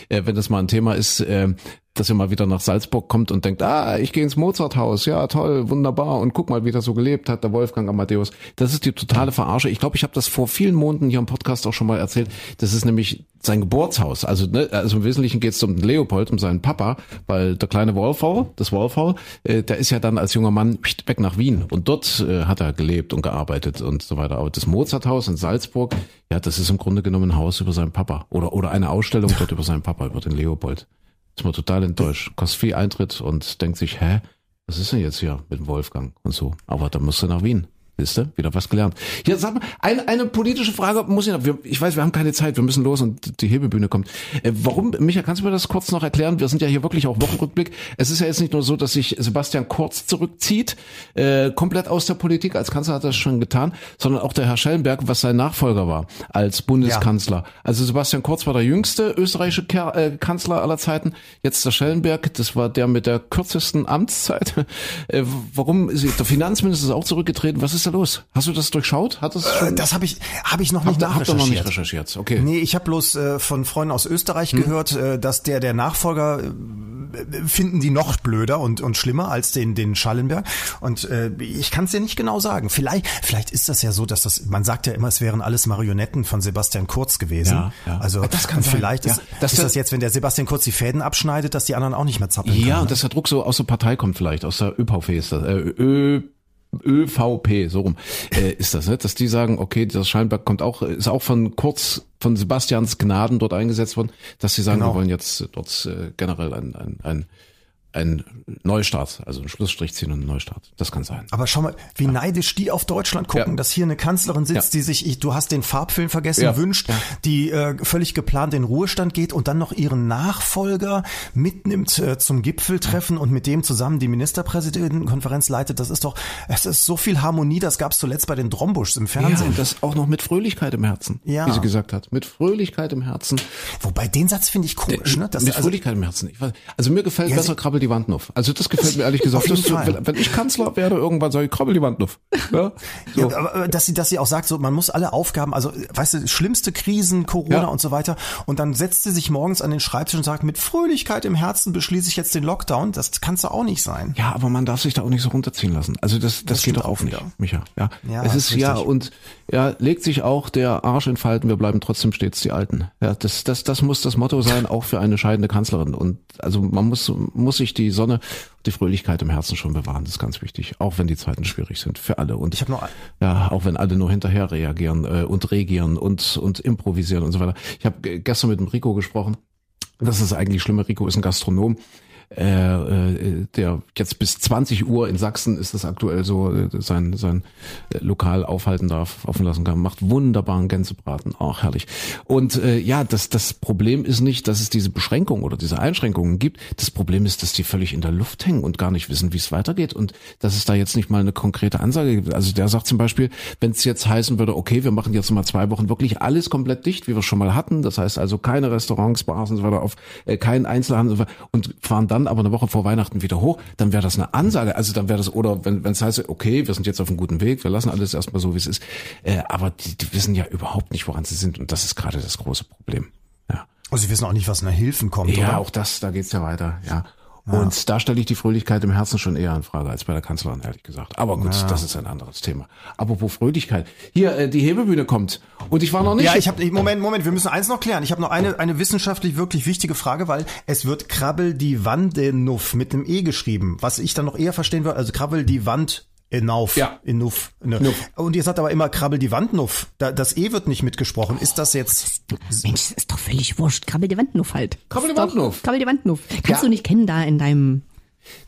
Äh, wenn das mal ein Thema ist, äh, dass ihr mal wieder nach Salzburg kommt und denkt, ah, ich gehe ins Mozarthaus, ja toll, wunderbar und guck mal, wie das so gelebt hat, der Wolfgang Amadeus. Das ist die totale Verarsche. Ich glaube, ich habe das vor vielen Monaten hier im Podcast auch schon mal erzählt. Das ist nämlich sein Geburtshaus. Also, ne, also im Wesentlichen geht es um Leopold, um seinen Papa, weil der kleine Wolfhall, das Wolfhall, äh, der ist ja dann als junger Mann weg nach Wien und dort äh, hat er gelebt und gearbeitet und so weiter. Aber das Mozarthaus in Salzburg, ja, das ist im Grunde genommen ein Haus über seinen Papa oder oder eine Ausstellung dort über seinen Papa, über den Leopold. Ist man total enttäuscht. Kostet viel Eintritt und denkt sich, hä, was ist denn jetzt hier mit Wolfgang und so? Aber da musst du nach Wien. Siehste, wieder was gelernt. Hier, sag mal, eine, eine politische Frage muss ich noch, wir, ich weiß, wir haben keine Zeit, wir müssen los und die Hebebühne kommt. Äh, warum, Micha, kannst du mir das kurz noch erklären? Wir sind ja hier wirklich auch Wochenrückblick. Es ist ja jetzt nicht nur so, dass sich Sebastian Kurz zurückzieht, äh, komplett aus der Politik, als Kanzler hat er das schon getan, sondern auch der Herr Schellenberg, was sein Nachfolger war als Bundeskanzler. Ja. Also Sebastian Kurz war der jüngste österreichische Ker äh, Kanzler aller Zeiten, jetzt der Schellenberg, das war der mit der kürzesten Amtszeit. Äh, warum ist der Finanzminister ist auch zurückgetreten? Was ist da los? Hast du das durchschaut? Hat das schon? Äh, das habe ich habe ich noch nicht hab, nachrecherchiert. Hab noch nicht recherchiert. Okay. Nee, ich habe bloß äh, von Freunden aus Österreich hm. gehört, äh, dass der der Nachfolger äh, finden die noch blöder und und schlimmer als den den Schallenberg und äh, ich kann es dir nicht genau sagen. Vielleicht vielleicht ist das ja so, dass das man sagt ja immer, es wären alles Marionetten von Sebastian Kurz gewesen. Ja, ja. Also das kann vielleicht sein. ist, ja, das ist das jetzt, wenn der Sebastian Kurz die Fäden abschneidet, dass die anderen auch nicht mehr zappeln Ja, können, und dass der Druck so aus der Partei kommt vielleicht, aus der ÖVP ist das. Äh, Ö ÖVP, so rum, äh, ist das, ne? dass die sagen, okay, das Scheinberg kommt auch, ist auch von kurz von Sebastians Gnaden dort eingesetzt worden, dass sie sagen, genau. wir wollen jetzt dort äh, generell ein, ein, ein ein Neustart, also ein Schlussstrich ziehen und ein Neustart. Das kann sein. Aber schau mal, wie ja. neidisch die auf Deutschland gucken, ja. dass hier eine Kanzlerin sitzt, ja. die sich, ich, du hast den Farbfilm vergessen, wünscht, die äh, völlig geplant in Ruhestand geht und dann noch ihren Nachfolger mitnimmt äh, zum Gipfeltreffen und mit dem zusammen die Ministerpräsidentenkonferenz leitet. Das ist doch, es ist so viel Harmonie, das gab es zuletzt bei den Drombuschs im Fernsehen. Ja, und das auch noch mit Fröhlichkeit im Herzen, ja. wie sie gesagt hat. Mit Fröhlichkeit im Herzen. Wobei den Satz finde ich komisch. Ne? Das, mit also, Fröhlichkeit im Herzen. Weiß, also mir gefällt besser Krabbel die die Wand nuff. Also das gefällt mir ehrlich gesagt. Das, wenn, wenn, ich Kanzler werde, irgendwann sage ich, krabbel die Wand nuff. Ja? So. ja, aber dass sie, dass sie auch sagt, so man muss alle Aufgaben, also weißt du, schlimmste Krisen, Corona ja. und so weiter. Und dann setzt sie sich morgens an den Schreibtisch und sagt, mit Fröhlichkeit im Herzen beschließe ich jetzt den Lockdown. Das kannst du auch nicht sein. Ja, aber man darf sich da auch nicht so runterziehen lassen. Also das, das, das geht doch auch nicht, Micha. Ja, ja es ist, ist ja und ja legt sich auch der Arsch in Falten. Wir bleiben trotzdem stets die Alten. Ja, das, das, das muss das Motto sein, auch für eine scheidende Kanzlerin. Und also man muss muss sich die Sonne, die Fröhlichkeit im Herzen schon bewahren. Das ist ganz wichtig, auch wenn die Zeiten schwierig sind für alle. Und ich habe noch ja, auch wenn alle nur hinterher reagieren äh, und regieren und und improvisieren und so weiter. Ich habe gestern mit dem Rico gesprochen. Das ist eigentlich schlimmer. Rico ist ein Gastronom äh, äh, der jetzt bis 20 Uhr in Sachsen ist das aktuell so, äh, sein, sein äh, Lokal aufhalten darf, offen lassen kann, macht wunderbaren Gänsebraten, auch herrlich. Und äh, ja, das, das Problem ist nicht, dass es diese Beschränkungen oder diese Einschränkungen gibt. Das Problem ist, dass die völlig in der Luft hängen und gar nicht wissen, wie es weitergeht und dass es da jetzt nicht mal eine konkrete Ansage gibt. Also der sagt zum Beispiel, wenn es jetzt heißen würde, okay, wir machen jetzt mal zwei Wochen wirklich alles komplett dicht, wie wir schon mal hatten. Das heißt also keine Restaurants, Bars und so weiter auf, äh, keinen Einzelhandel und fahren dann dann aber eine Woche vor Weihnachten wieder hoch, dann wäre das eine Ansage. Also dann wäre das, oder wenn es heißt, okay, wir sind jetzt auf einem guten Weg, wir lassen alles erstmal so, wie es ist. Äh, aber die, die wissen ja überhaupt nicht, woran sie sind. Und das ist gerade das große Problem. Ja. Also sie wissen auch nicht, was nach Hilfen kommt. Ja, oder? auch das, da geht's ja weiter. Ja. Und da stelle ich die Fröhlichkeit im Herzen schon eher in Frage als bei der Kanzlerin, ehrlich gesagt. Aber gut, ja. das ist ein anderes Thema. Apropos Fröhlichkeit. Hier, äh, die Hebebühne kommt. Und ich war noch nicht. Ja, ich habe Moment, Moment, wir müssen eins noch klären. Ich habe noch eine, eine wissenschaftlich wirklich wichtige Frage, weil es wird Krabbel die Wandenuff mit dem E geschrieben. Was ich dann noch eher verstehen würde, also Krabbel die Wand Enough. Ja. Enough. Ne. Und ihr sagt aber immer krabbel die Wand nuff. das E wird nicht mitgesprochen. Ist das jetzt. Mensch, das ist doch völlig wurscht. Krabbel die Wand nuff halt. Krabbel die Wand nuff. Krabbel die Wand nuff. Kannst ja. du nicht kennen da in deinem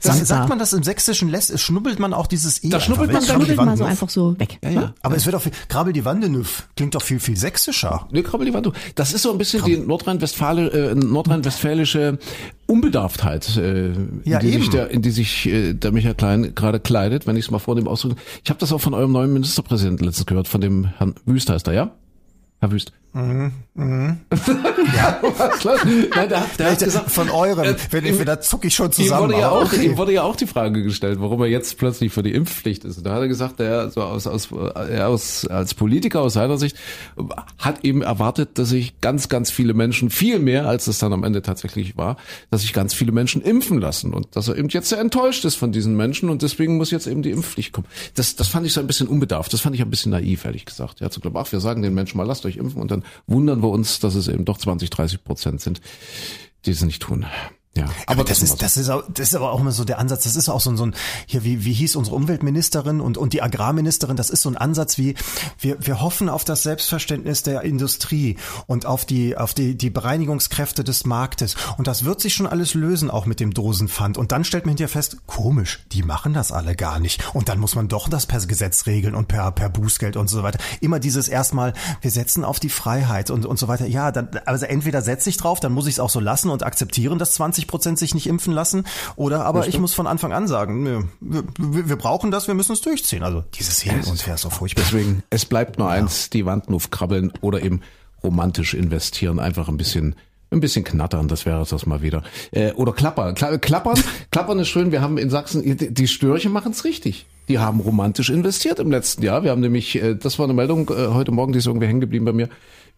das, sagt man das im Sächsischen, lässt, schnubbelt man auch dieses E. Da schnubbelt man, da schnubbelt man so einfach so weg. Ja, ja. Aber es wird auch viel, Krabbel die Wandenüff klingt doch viel, viel sächsischer. Nee, Krabbel die Wandenüff. Das ist so ein bisschen Krabbel. die Nordrhein-Westfale, äh, nordrhein-westfälische Unbedarftheit, äh, ja, in, die sich der, in die sich äh, der Michael Klein gerade kleidet, wenn ich es mal vor dem ausdrücke. Ich habe das auch von eurem neuen Ministerpräsidenten letztens gehört, von dem Herrn Wüst heißt er, ja? Herr Wüst. Mhm, mhm. Ja, Nein, der, der hat gesagt, von eurem, äh, wenn ich, da zucke ich schon zusammen. Ihm wurde, ja auch, okay. ihm wurde ja auch die Frage gestellt, warum er jetzt plötzlich für die Impfpflicht ist. Und da hat er gesagt, er so aus, aus, er aus, als Politiker aus seiner Sicht hat eben erwartet, dass sich ganz, ganz viele Menschen, viel mehr als es dann am Ende tatsächlich war, dass sich ganz viele Menschen impfen lassen und dass er eben jetzt sehr enttäuscht ist von diesen Menschen und deswegen muss jetzt eben die Impfpflicht kommen. Das, das fand ich so ein bisschen unbedarft, das fand ich ein bisschen naiv, ehrlich gesagt. Er hat so gedacht, ach, wir sagen den Menschen mal, lasst euch impfen und dann wundern wir uns, dass es eben doch 20, 30 Prozent sind, die es nicht tun. Ja, aber das, das ist, das ist, das ist aber auch immer so der Ansatz. Das ist auch so ein, so ein hier wie wie hieß unsere Umweltministerin und und die Agrarministerin. Das ist so ein Ansatz wie wir wir hoffen auf das Selbstverständnis der Industrie und auf die auf die die Bereinigungskräfte des Marktes und das wird sich schon alles lösen auch mit dem Dosenpfand. Und dann stellt man hinterher fest, komisch, die machen das alle gar nicht. Und dann muss man doch das per Gesetz regeln und per per Bußgeld und so weiter. Immer dieses erstmal, wir setzen auf die Freiheit und und so weiter. Ja, dann also entweder setze ich drauf, dann muss ich es auch so lassen und akzeptieren, dass 20 Prozent sich nicht impfen lassen. Oder aber ich muss von Anfang an sagen, wir, wir, wir brauchen das, wir müssen es durchziehen. Also dieses Hin und ist so furchtbar. Deswegen, es bleibt nur eins, die Wand nur krabbeln oder eben romantisch investieren, einfach ein bisschen ein bisschen knattern, das wäre es das mal wieder. Äh, oder klappern. Kla klappern, klappern ist schön. Wir haben in Sachsen, die, die Störche machen es richtig. Die haben romantisch investiert im letzten Jahr. Wir haben nämlich, äh, das war eine Meldung äh, heute Morgen, die ist irgendwie hängen geblieben bei mir,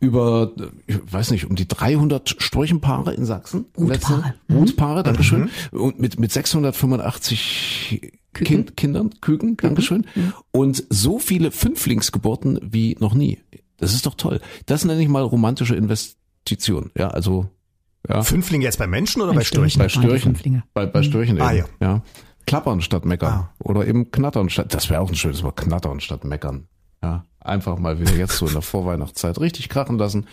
über, ich weiß nicht, um die 300 Storchenpaare in Sachsen. Brutpaare. Brutpaare, Dankeschön. Mhm. Und mit, mit 685 kind, Kindern, Küken, Küken. Dankeschön. Mhm. Und so viele Fünflingsgeburten wie noch nie. Das ist doch toll. Das nenne ich mal romantische Investition. Ja, also ja. Fünflinge jetzt bei Menschen oder bei, bei Störchen? Bei Störchen. Bei, bei Störchen mhm. Ah, eben. Ah, ja. ja. Klappern statt meckern. Ah. Oder eben knattern statt, das wäre auch ein schönes Wort, knattern statt meckern. Ja, einfach mal wieder jetzt so in der Vorweihnachtszeit richtig krachen lassen.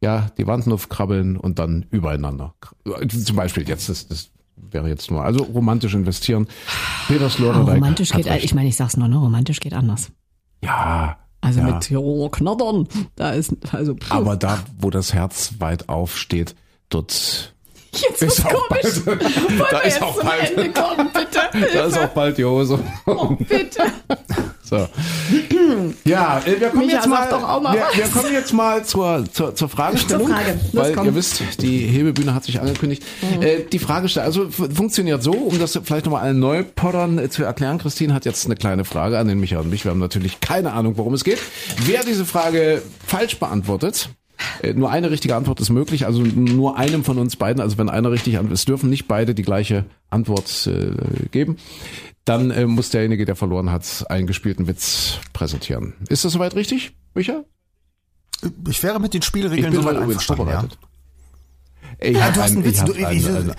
Ja, die Wand krabbeln und dann übereinander. Zum Beispiel jetzt ist das wäre jetzt nur. Also romantisch investieren. Peter Sloterdijk. Oh, romantisch geht, recht. ich meine, ich sag's nur, ne? Romantisch geht anders. Ja. Also ja. mit Tirol knattern, da ist, also. Pff. Aber da, wo das Herz weit aufsteht, dort Jetzt ist komisch. bald, da ist auch bald, kommen, bitte? da ist auch bald die Hose. Oh, bitte. So. Ja, äh, wir kommen, Micha, jetzt mal, mal wir, wir, kommen jetzt mal zur, zur, zur Fragestellung. Zur Frage. Weil ihr wisst, die Hebebühne hat sich angekündigt. Mhm. Äh, die Fragestellung, also funktioniert so, um das vielleicht nochmal allen Neupoddern äh, zu erklären. Christine hat jetzt eine kleine Frage an den Micha und mich. Wir haben natürlich keine Ahnung, worum es geht. Wer diese Frage falsch beantwortet, nur eine richtige Antwort ist möglich, also nur einem von uns beiden, also wenn einer richtig antwortet, es dürfen nicht beide die gleiche Antwort äh, geben, dann äh, muss derjenige, der verloren hat, einen gespielten Witz präsentieren. Ist das soweit richtig, Micha? Ich wäre mit den Spielregeln soweit einverstanden, ja. Ich ja, du hast einen Witz, du, einen,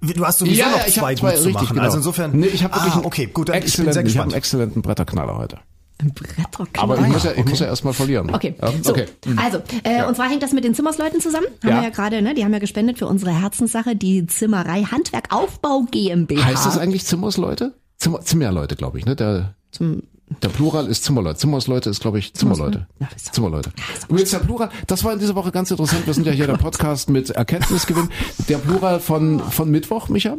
du hast sowieso ja, noch zwei zwei gut zu machen. Genau. Also insofern. Nee, ich habe wirklich ah, okay, gut, dann ich bin sehr Ich habe gespannt. einen exzellenten Bretterknaller heute. Ein Bretterknaller. Aber ich muss ja, ich muss ja erstmal verlieren. Okay, Ja, so, okay. also, äh, und zwar hängt das mit den Zimmersleuten zusammen. Haben Ja. wir ja gerade, ne? Die haben ja gespendet für unsere Herzenssache, die Zimmerei Handwerk Aufbau GmbH. Heißt das eigentlich Zimmersleute? Zimmer, Zimmerleute, glaube ich, ne? Der, Zum, der Plural ist Zimmerleute. Zimmersleute ist, glaube ich, Zimmerleute. Ja, Zimmerleute. Und jetzt der Plural, das war in dieser Woche ganz interessant. Wir sind ja hier der Podcast mit Erkenntnisgewinn. Der Plural von, von Mittwoch, Micha?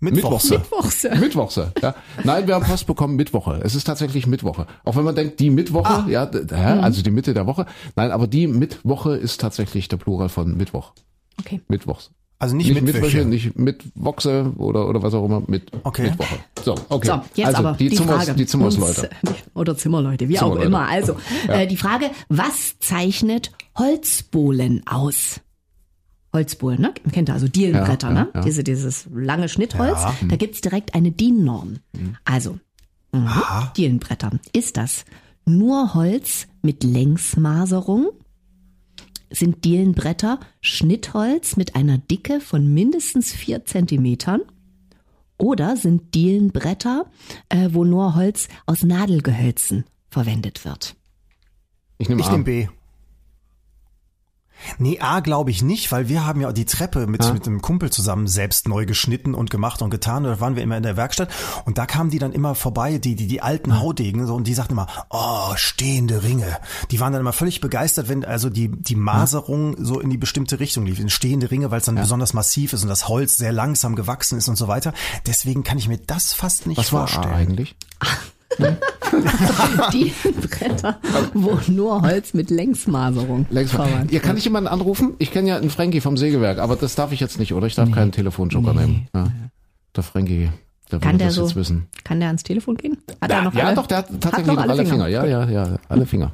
Mittwochse. Mittwochse. Mittwochse, ja. Nein, wir haben Post bekommen Mittwoche. Es ist tatsächlich Mittwoche. Auch wenn man denkt, die Mittwoche, Ah. ja, Mhm. also die Mitte der Woche. Nein, aber die Mittwoche ist tatsächlich der Plural von Mittwoch. Okay. Mittwochs. Also nicht, Nicht Mittwöche. Mittwoche, nicht Mittwochse oder, oder was auch immer, mit Okay. Mittwoche. So, okay. So, jetzt also, aber die, die Zimmers, Frage. die Zimmersleute. Uns, Oder Zimmerleute, wie auch Zimmerleute. immer. Also, äh, die Frage, was zeichnet Holzbohlen aus? Holzbohlen, ne? Kennt ihr also Dielenbretter, Ja, ja, ne? ja. Diese, dieses lange Schnittholz. Ja. Da gibt's direkt eine DIN-Norm. Mhm. Also, mhm. Dielenbretter. Ist das nur Holz mit Längsmaserung? Sind Dielenbretter Schnittholz mit einer Dicke von mindestens vier Zentimetern? Oder sind Dielenbretter, äh, wo nur Holz aus Nadelgehölzen verwendet wird? Ich nehme nehme B. Nee, A glaube ich nicht, weil wir haben ja die Treppe mit, mit einem Kumpel zusammen selbst neu geschnitten und gemacht und getan. Da waren wir immer in der Werkstatt und da kamen die dann immer vorbei, die, die, die alten Haudegen, so, und die sagten immer, oh, stehende Ringe. Die waren dann immer völlig begeistert, wenn also die, die Maserung so in die bestimmte Richtung lief, in stehende Ringe, weil es dann besonders massiv ist und das Holz sehr langsam gewachsen ist und so weiter. Deswegen kann ich mir das fast nicht Was war A vorstellen. eigentlich? Dielenbretter, wo nur Holz mit Längsmaserung verwandt Ihr kann ich jemanden anrufen? Ich kenne ja einen Frankie vom Sägewerk, aber das darf ich jetzt nicht, oder? Ich darf keinen Telefonjoker Nee. nehmen. Ja. Der Frankie, der Kann will der das so, jetzt wissen. kann der ans Telefon gehen? Hat Ja, er noch ja alle, doch, der hat tatsächlich noch noch alle Finger. Ja, ja, ja, alle Finger.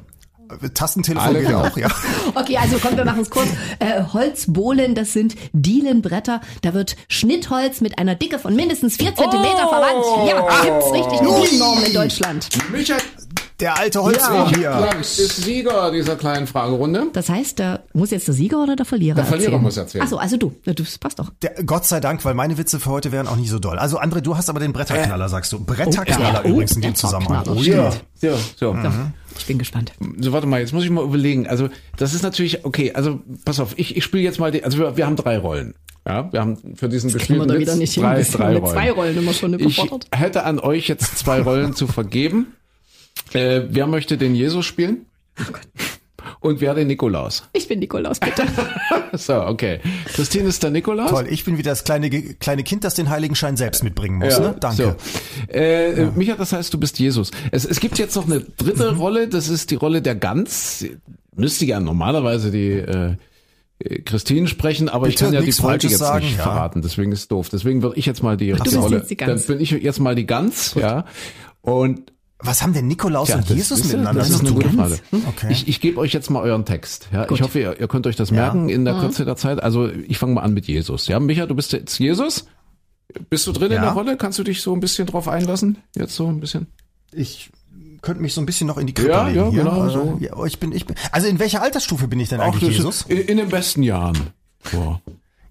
Tastentelefon Alle geht genau. auch, ja. Okay, also kommt, wir machen es kurz. Äh, Holzbohlen, das sind Dielenbretter. Da wird Schnittholz mit einer Dicke von mindestens vier Zentimeter verwandt. Ja, gibt's richtig eine Dielennorm in Deutschland. Micha, Der alte Holzweg hier. Frank ist Sieger dieser kleinen Fragerunde. Das heißt, da muss jetzt der Sieger oder der Verlierer Der Verlierer erzählen? muss erzählen. Ach so, also du. Ja, Das passt doch. Der, Gott sei Dank, weil meine Witze für heute wären auch nicht so doll. Also André, du hast aber den Bretterknaller, sagst du. Bretterknaller ja. übrigens in Oh, dem Zusammenhang. Oh Bretterknaller, ja. So, so. Ich bin gespannt. So, warte mal, jetzt muss ich mal überlegen. Also, das ist natürlich, okay, also pass auf, ich, ich spiele jetzt mal, die, also wir, wir haben drei Rollen. Ja, wir haben für diesen gespielten da Witz wieder nicht hin. drei, drei Rollen. zwei Rollen immer schon Ich überfordert. hätte an euch jetzt zwei Rollen zu vergeben. Äh, wer möchte den Jesus spielen? Und wer den Nikolaus? Ich bin Nikolaus, bitte. So, okay. Christine ist der Nikolaus. Toll, ich bin wieder das kleine, kleine Kind, das den Heiligenschein selbst mitbringen muss. Ne? Danke. So. Äh, Micha, das heißt, du bist Jesus. Es, es gibt jetzt noch eine dritte Mhm. Rolle, das ist die Rolle der Gans. Müsste ja normalerweise die äh, äh, Christine sprechen, aber ich Bitte kann ja die Falsches jetzt sagen, nicht ja. verraten, deswegen ist es doof. Deswegen würde ich jetzt mal die, die bist Rolle. jetzt die Gans. Dann bin ich jetzt mal die Gans, ja. Und Was haben denn Nikolaus ja, und Jesus ist, miteinander das ist eine gute? Frage. Okay. Ich, ich gebe euch jetzt mal euren Text. Ja, ich hoffe, ihr, ihr könnt euch das merken in Mhm. der Kürze der Zeit. Also ich fange mal an mit Jesus. Ja, Micha, du bist jetzt Jesus. Bist du drin in Ja. der Rolle? Kannst du dich so ein bisschen drauf einlassen? Jetzt so ein bisschen. Ich könnte mich so ein bisschen noch in die Krippe Ja, legen ja, hier. genau, also, so. ja, ich bin, ich bin, also in welcher Altersstufe bin ich denn Ach, eigentlich das Jesus? ist in, in den besten Jahren. Boah.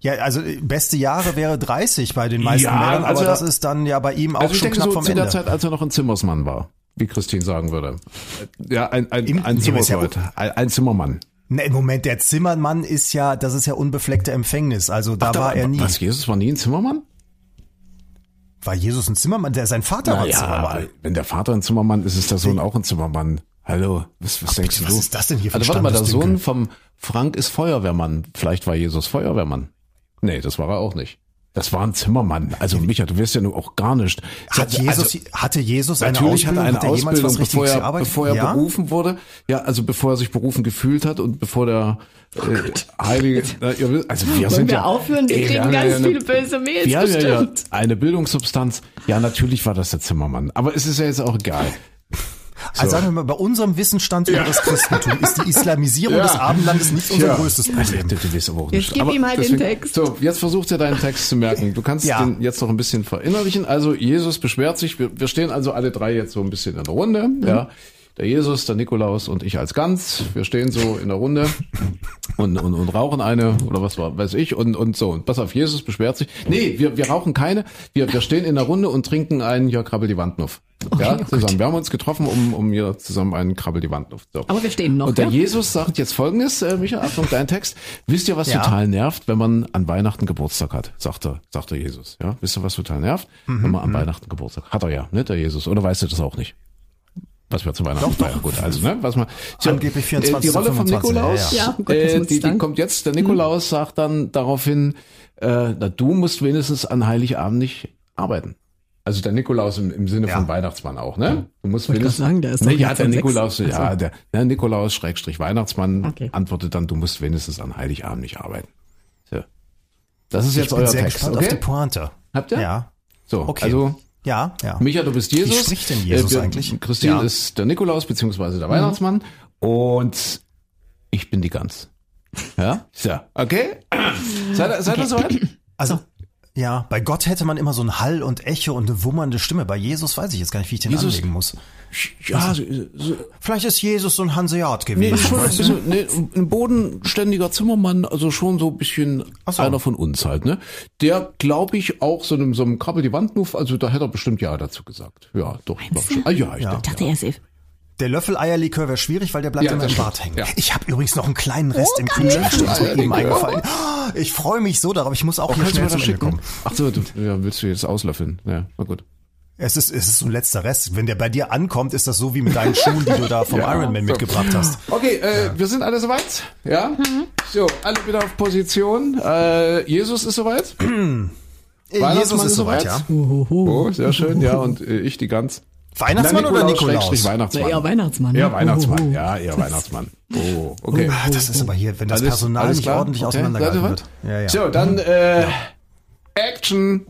Ja, also beste Jahre wäre 30 bei den meisten Ja, Männern, aber also- das ist dann ja bei ihm auch Also schon denke knapp so vom zu Ende. der Zeit, als er noch ein Zimmersmann war, wie Christine sagen würde. Ja, ein, ein, Im- ein ist ja ein, ein Zimmermann. Ne, im Moment, der Zimmermann ist ja, das ist ja unbefleckte Empfängnis. Also da war er nie. Was, Jesus war nie ein Zimmermann? War Jesus ein Zimmermann? Der sein Vater war ein ja, Zimmermann. wenn der Vater ein Zimmermann ist, ist der Sohn auch ein Zimmermann. Hallo, was, was denkst bitte, du? was ist das denn hier für Also warte mal, der? Sohn vom Frank ist Feuerwehrmann. Vielleicht war Jesus Feuerwehrmann. Nee, das war er auch nicht. Das war ein Zimmermann. Also Micha, du wirst ja nur auch gar nicht. Hat Also, Jesus, hatte Jesus eine Natürlich hat Ausbildung? er eine hat er jemals Ausbildung, was bevor Richtiges er, gearbeitet? bevor er ja? berufen wurde. Ja, also bevor er sich berufen gefühlt hat und bevor der äh, Heilige, na, ihr wisst, also wir Wollen sind wir ja, aufhören? Wir Ey, kriegen haben ja ganz eine- viele böse Mails wir haben ja, ja bestimmt. eine Bildungssubstanz. Ja, natürlich war das der Zimmermann. Aber es ist ja jetzt auch egal. Also sagen wir mal, bei unserem Wissensstand über das Christentum ist die Islamisierung Ja. des Abendlandes nicht unser Ja. größtes Problem. Du, du aber auch Jetzt nicht. gib ihm halt den Text. So, jetzt versucht er deinen Text zu merken. Du kannst Ja. den jetzt noch ein bisschen verinnerlichen. Also Jesus beschwert sich. Wir, wir stehen also alle drei jetzt so ein bisschen in der Runde. Mhm. Ja, der Jesus, der Nikolaus und ich als Gans. Wir stehen so in der Runde und, und, und rauchen eine oder was war, weiß ich und und so. Und pass auf, Jesus beschwert sich. Nee, wir, wir rauchen keine. Wir, wir stehen in der Runde und trinken einen ja krabbel die Wandnuff. Ja, oh zusammen. Wir haben uns getroffen, um, um hier zusammen einen krabbel die Wandnuff. So. Aber wir stehen noch, Und der ja? Jesus sagt jetzt folgendes, äh, Micha, Achtung, dein Text. Wisst ihr, was Ja. total nervt, wenn man an Weihnachten Geburtstag hat? Sagt er, sagt der Jesus. Ja, wisst ihr, was total nervt? Mhm, wenn man an Weihnachten Geburtstag hat. Hat er ja, ne, der Jesus. Oder weißt du das auch nicht? Was wir zu Weihnachten feiern. Gut, also, ne, was man, so, Angeblich 24. äh, Die Rolle von 25, Nikolaus, ja, ja. Ja, um Gottes äh, die, die kommt jetzt, der Nikolaus sagt dann daraufhin, äh, na, du musst wenigstens an Heiligabend nicht arbeiten. Also der Nikolaus im, im Sinne Ja. von Weihnachtsmann auch, ne? Du musst Wollte wenigstens, sagen, der ist ne, doch ja, der. Nikolaus, ja, Ach so. der, der Nikolaus Schrägstrich Weihnachtsmann Okay. antwortet dann, du musst wenigstens an Heiligabend nicht arbeiten. So. Das ist Ich jetzt bin euer sehr Text, gespannt auf die okay? Pointe. Habt ihr? Ja. So, Okay. also Ja, ja. Micha, du bist Jesus. spricht denn Jesus wir- eigentlich? Christine Ja. Mhm. ist der Nikolaus beziehungsweise der Weihnachtsmann und ich bin die Gans. Ja? So, okay? Seid ihr, seid ihr soweit? Also, ja, bei Gott hätte man immer so ein Hall und Echo und eine wummernde Stimme. Bei Jesus weiß ich jetzt gar nicht, wie ich den Jesus- anlegen muss. Ja, so, so, Vielleicht ist Jesus so ein Hanseat nee, gewesen. ist schon ein bisschen, nee, ein bodenständiger Zimmermann, also schon so ein bisschen so. einer von uns halt, ne? Der, glaube ich, auch so einem, so einem Krabbel die Wand also da hätte er bestimmt ja dazu gesagt. Ja, doch. doch du? schon. Ah, ja, ich Ja. Ich dachte, ja. er ist. Der Löffel-Eierlikör wäre schwierig, weil der bleibt Ja, immer im Bart hängen. Ja. Ich habe übrigens noch einen kleinen Rest Oh, im. Kühlschrank. Ist mir eben Eierlikör. eingefallen. Ich freue mich so darauf. Ich muss auch hier Kannst du schnell zum Ende kommen. Ach so, du, ja, willst du jetzt auslöffeln? Ja, na gut. Es ist, es ist so ein letzter Rest. Wenn der bei dir ankommt, ist das so wie mit deinen Schuhen, die du da vom Ja. Ironman So. mitgebracht hast. Okay, äh, wir sind alle soweit? Ja? So, alle wieder auf Position. Äh, Jesus ist soweit. Jesus ist soweit? ja. Oh, sehr schön. Ja, und äh, ich die Gans. Weihnachtsmann oder Nikolaus? Schrägstrich Weihnachtsmann. Na, eher Weihnachtsmann. Ja, ne? Weihnachtsmann. Oh, oh, oh. Ja, eher Weihnachtsmann. Oh, okay. Ah, Das ist aber hier, wenn das Alles- Personal alles nicht klar? ordentlich Okay, auseinandergehalten wird. Ja, ja. So, dann äh, Action.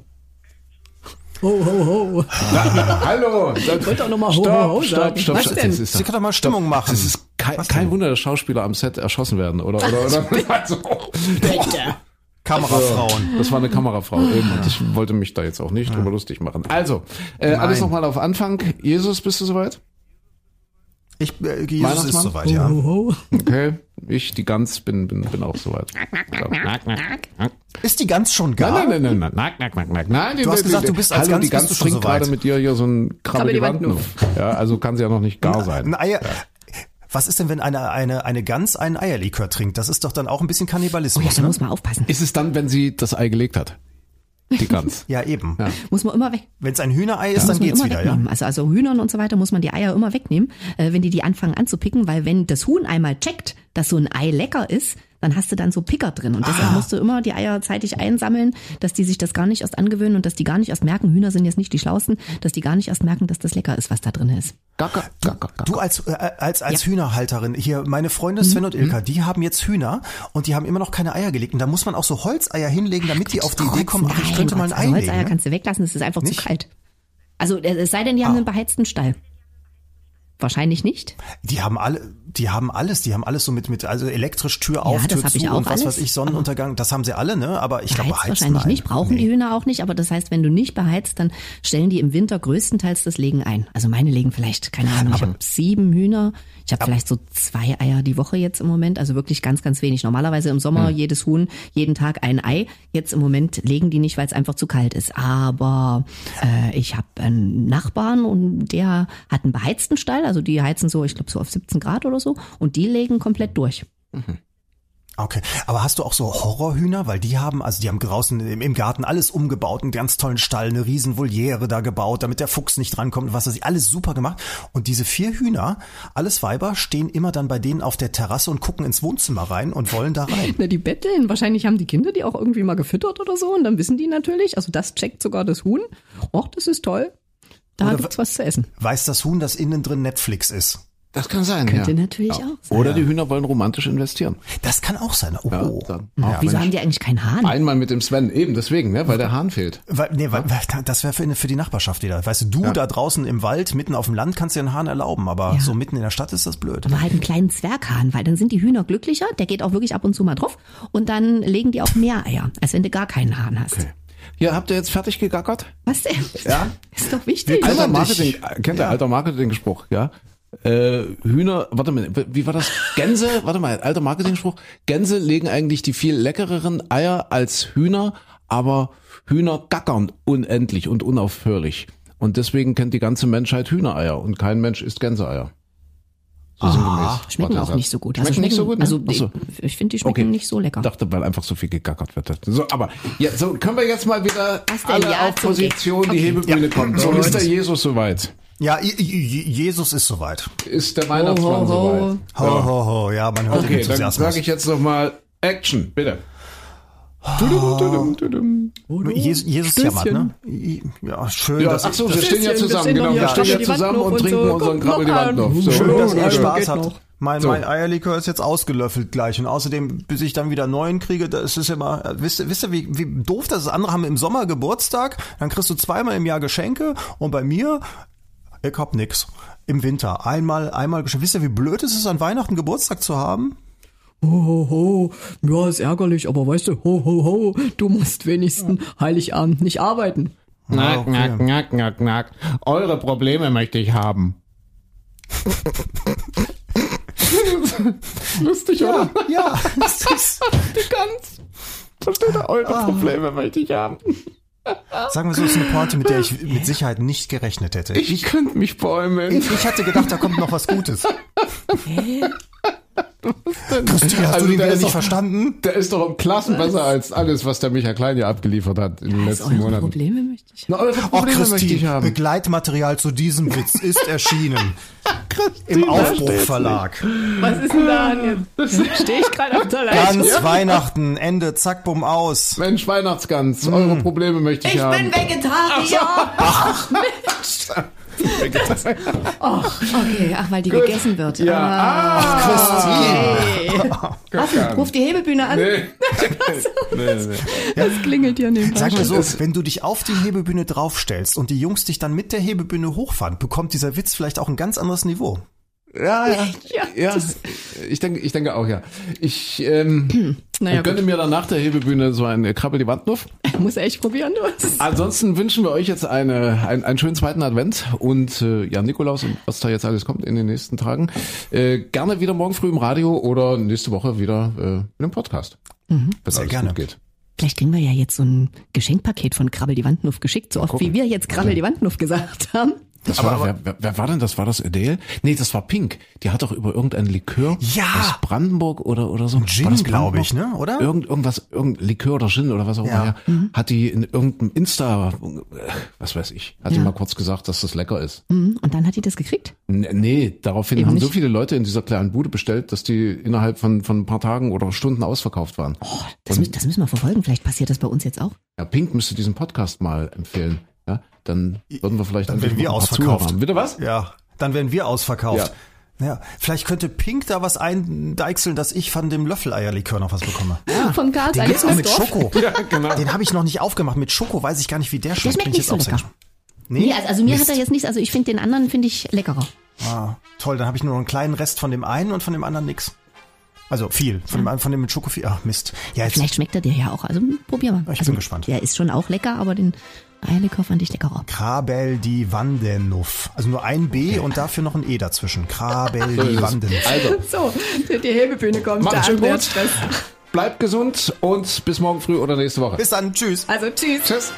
Ho, ho, ho. Hallo. Ich wollte auch noch mal ho, Stopp, ho, ho stopp, sagen. stopp, Was stopp. denn? Ist Sie kann doch mal Stimmung machen. Das ist kein, kein? Wunder, dass Schauspieler am Set erschossen werden, oder? oder, oder? Also, Bitte. Kamerafrauen. Das war eine Kamerafrau eben und ich wollte mich da jetzt auch nicht drüber lustig machen. Also, äh, alles nochmal auf Anfang. Jesus, bist du soweit? Ich, äh, Jesus ist soweit, ja. Okay, ich, die Gans, bin, bin, bin auch soweit. Ja. Ist die Gans schon gar? Nein, nein, nein, nein, nein, nein, nein, nein, nein. Du hast gesagt, du bist als Hallo, Gans die Gans bist du schon trinkt so weit. gerade mit dir hier so ein Krabbe die Wand auf. Ja, also kann sie ja noch nicht gar sein. Ein Eier. Was ist denn, wenn eine, eine, eine Gans einen Eierlikör trinkt? Das ist doch dann auch ein bisschen Oh ja, Kannibalismus, da ne? muss man aufpassen. Ist es dann, wenn sie das Ei gelegt hat? Die Gans. Ja, eben. Ja. Muss man immer weg. Wenn es ein Hühnerei ist, muss dann geht's immer wieder, ja? Also, also Hühnern und so weiter muss man die Eier immer wegnehmen, äh, wenn die die anfangen anzupicken, weil wenn das Huhn einmal checkt, dass so ein Ei lecker ist, dann hast du dann so Picker drin. Und Ah. deshalb musst du immer die Eier zeitig einsammeln, dass die sich das gar nicht erst angewöhnen und dass die gar nicht erst merken, Hühner sind jetzt nicht die schlausten, dass die gar nicht erst merken, dass das lecker ist, was da drin ist. Gacker, gacker, gacker. Du als, äh, als, als Ja. Hühnerhalterin, hier, meine Mhm. Freunde Sven und Ilka, die haben jetzt Hühner und die haben immer noch keine Eier gelegt. Und da muss man auch so Holzeier hinlegen, damit die auf die Idee kommen, ach, ich könnte mal ein Ei Holzeier legen. ne? kannst du weglassen, es ist einfach Nicht? zu kalt. Also äh, es sei denn, die haben Ah. einen beheizten Stall. Wahrscheinlich nicht. Die haben alle, die haben alles, die haben alles so mit, mit, also elektrisch Tür auf, das Tür zu ich auch und was weiß ich, Sonnenuntergang, das haben sie alle, ne? Aber ich glaube, Beheizt wahrscheinlich nein. nicht, brauchen die Hühner auch nicht, aber das heißt, wenn du nicht beheizt, dann stellen die im Winter größtenteils das Legen ein. Also meine legen vielleicht, keine Ahnung, ich habe sieben Hühner, ich habe vielleicht so zwei Eier die Woche jetzt im Moment, also wirklich ganz, ganz wenig. Normalerweise im Sommer Hm. jedes Huhn jeden Tag ein Ei. Jetzt im Moment legen die nicht, weil es einfach zu kalt ist. Aber äh, ich habe einen Nachbarn und der hat einen beheizten Stall, also die heizen so, ich glaube so auf 17 Grad oder so und die legen komplett durch. Okay, aber hast du auch so Horrorhühner? Weil die haben, also die haben draußen im, Garten alles umgebaut, einen ganz tollen Stall, eine riesen Voliere da gebaut, damit der Fuchs nicht drankommt und was weiß ich, alles super gemacht. Und diese vier Hühner, alles Weiber, stehen immer dann bei denen auf der Terrasse und gucken ins Wohnzimmer rein und wollen da rein. Na, die betteln. Wahrscheinlich haben die Kinder die auch irgendwie mal gefüttert oder so. Und dann wissen die natürlich, also das checkt sogar das Huhn. Och, das ist toll. Da Oder gibt's was zu essen. Weiß das Huhn, dass innen drin Netflix ist? Das kann sein, Könnte ja. natürlich auch sein. Oder die Hühner wollen romantisch investieren. Das kann auch sein. Oh. Ja, dann, ach, Wieso Mensch. haben die eigentlich keinen Hahn? Einmal mit dem Sven, eben deswegen, ne, weil der Hahn fehlt. Weil, nee, weil, weil das wäre für, für die Nachbarschaft wieder. Weißt du, du da draußen im Wald, mitten auf dem Land, kannst dir einen Hahn erlauben, aber Ja. so mitten in der Stadt ist das blöd. Aber halt einen kleinen Zwerghahn, weil dann sind die Hühner glücklicher. Der geht auch wirklich ab und zu mal drauf. Und dann legen die auch mehr Eier, als wenn du gar keinen Hahn hast. Hier, habt ihr jetzt fertig gegackert? Was denn? Ja. Ist doch wichtig. Alter. Marketing, kennt ihr alter Marketing-Spruch, ja? Äh, Hühner, warte mal, wie war das? Gänse, warte mal, alter Marketing-Spruch. Gänse legen eigentlich die viel leckereren Eier als Hühner, aber Hühner gackern unendlich und unaufhörlich. Und deswegen kennt die ganze Menschheit Hühnereier und kein Mensch isst Gänseeier. So sinngemäß. Schmecken auch nicht so gut. Schmecken, Also nicht so gut? ne? Also so. ich, finde, die schmecken nicht so lecker. Ich dachte, weil einfach so viel gegackert wird. So, aber ja, so können wir jetzt mal wieder alle Ja, auf Position, Gag. die Okay. Hebebühne kommt. So So ist der es. Jesus soweit. Ja, Jesus ist soweit. Ist der Weihnachtsmann Ho, ho, ho. soweit. Ho, ho, ho, ja, man hört den Okay, dann Enthusiasmus. sage ich jetzt noch mal Action, bitte. Jesus, Jesus jammert, ne? Ja, schön, Ja, dass, ach so, wir stehen ja zusammen, wir genau, stehen wir stehen ja zusammen noch und trinken unseren Krabbel die noch Wand. So. schön, dass ihr Ja, Spaß noch. Mein, So. mein Eierlikör ist jetzt ausgelöffelt gleich und außerdem, bis ich dann wieder neuen kriege, das ist immer, wisst ihr, wisst ihr wie, wie doof das ist? Andere haben im Sommer Geburtstag, dann kriegst du zweimal im Jahr Geschenke und bei mir, ich hab nix. Im Winter einmal, einmal Geschenke. Wisst ihr, wie blöd es ist, an Weihnachten Geburtstag zu haben? Ho, ho, ho. Ja, ist ärgerlich, aber weißt du, ho, ho, ho, du musst wenigstens Heiligabend nicht arbeiten. Knack, okay. knack, knack, knack, knack. Eure Probleme möchte ich haben. Lustig, oder? Ja, das ist, Die Gans. Versteht ihr? Eure Probleme möchte ich haben. Sagen wir so, ist eine Pointe, mit der ich mit Sicherheit nicht gerechnet hätte. Ich könnte mich bäumeln. Ich, ich hatte gedacht, da kommt noch was Gutes. Christine, hast Also du den der wieder ist nicht doch- verstanden? Der ist doch um Klassen besser als alles, was der Michael Klein hier abgeliefert hat in den Was letzten eure Monaten. Probleme möchte ich. Na, eure Oh, Probleme möchte ich Christine, haben. Begleitmaterial zu diesem Witz ist erschienen. Im Aufbruch Verlag. Was ist denn da jetzt? Stehe ich gerade auf der Leiche? Ganz Weihnachten, Ende, zack, bumm, aus. Mensch, Weihnachtsgans, eure Probleme möchte ich, Ich haben. bin Vegetarier. Ach, Mensch. Ach, okay, ach, weil die gegessen wird. Ja. Ah, okay. Christian. Was? Ruf die Hebebühne an. Nee. nee, nee. Das klingelt hier nebenbei. Sag mal so, wenn du dich auf die Hebebühne draufstellst und die Jungs dich dann mit der Hebebühne hochfahren, bekommt dieser Witz vielleicht auch ein ganz anderes Niveau. Ja, ja, Ja, ja. Ich denke, ich denke auch, ja. Ich ähm, Naja, gönne mir dann nach der Hebebühne so ein Krabbel die Wandnuff. Muss er echt probieren, du. Ansonsten wünschen wir euch jetzt eine, ein, einen schönen zweiten Advent und äh, ja, Nikolaus und was da jetzt alles kommt in den nächsten Tagen. Äh, gerne wieder morgen früh im Radio oder nächste Woche wieder äh, in einem Podcast. Mhm. Wenn alles gerne. gut geht. Vielleicht kriegen wir ja jetzt so ein Geschenkpaket von Krabbel die Wandnuff geschickt, so oft wie wir jetzt Krabbel die Wandnuff gesagt haben. Das war doch, wer, wer, war denn das? War das Adele? Nee, das war Pink. Die hat doch über irgendein Likör Ja. aus Brandenburg oder oder so. Gin, War das glaub ich, ne? Oder? Irgend, irgendwas, irgendein Likör oder Gin oder was auch immer. Ja. Hat die in irgendeinem Insta, was weiß ich, hat die Ja. mal kurz gesagt, dass das lecker ist. Mhm. Und dann hat die das gekriegt. N- Nee, daraufhin Eben haben so nicht. viele Leute in dieser kleinen Bude bestellt, dass die innerhalb von, von ein paar Tagen oder Stunden ausverkauft waren. Oh, das, mü- das müssen wir verfolgen. Vielleicht passiert das bei uns jetzt auch. Ja, Pink müsste diesen Podcast mal empfehlen. Ja, dann würden wir vielleicht Dann werden wir mal ein paar ausverkauft. Haben. Bitte was? Ja, dann werden wir ausverkauft. Ja. vielleicht könnte Pink da was eindeichseln, dass ich von dem Löffeleierlikör noch was bekomme. Von Karls Den gibt's auch mit. Schoko. Ja, genau. Den habe ich noch nicht aufgemacht. Mit Schoko weiß ich gar nicht, wie der schmeckt. schmeckt Bin ich nicht so jetzt auch sehr lecker. Nee, Nee, also, also mir Mist. hat er jetzt nichts, also ich finde den anderen finde ich leckerer. Ah, toll, dann habe ich nur noch einen kleinen Rest von dem einen und von dem anderen nix. Also viel. Von dem einen, von dem mit Schoko viel. Ach Mist. Ja, jetzt Vielleicht schmeckt er dir ja auch. Also probier mal. Ich also, bin gespannt. Der ist schon auch lecker, aber den Eierlikör fand ich leckerer. Krabel die Wandenuff. Also nur ein B und dafür noch ein E dazwischen. Krabel So die es. Wandenuff. Also, So, die Hebebühne kommt. Macht's der schön gut. Bleibt gesund und bis morgen früh oder nächste Woche. Bis dann. Tschüss. Also tschüss. Tschüss.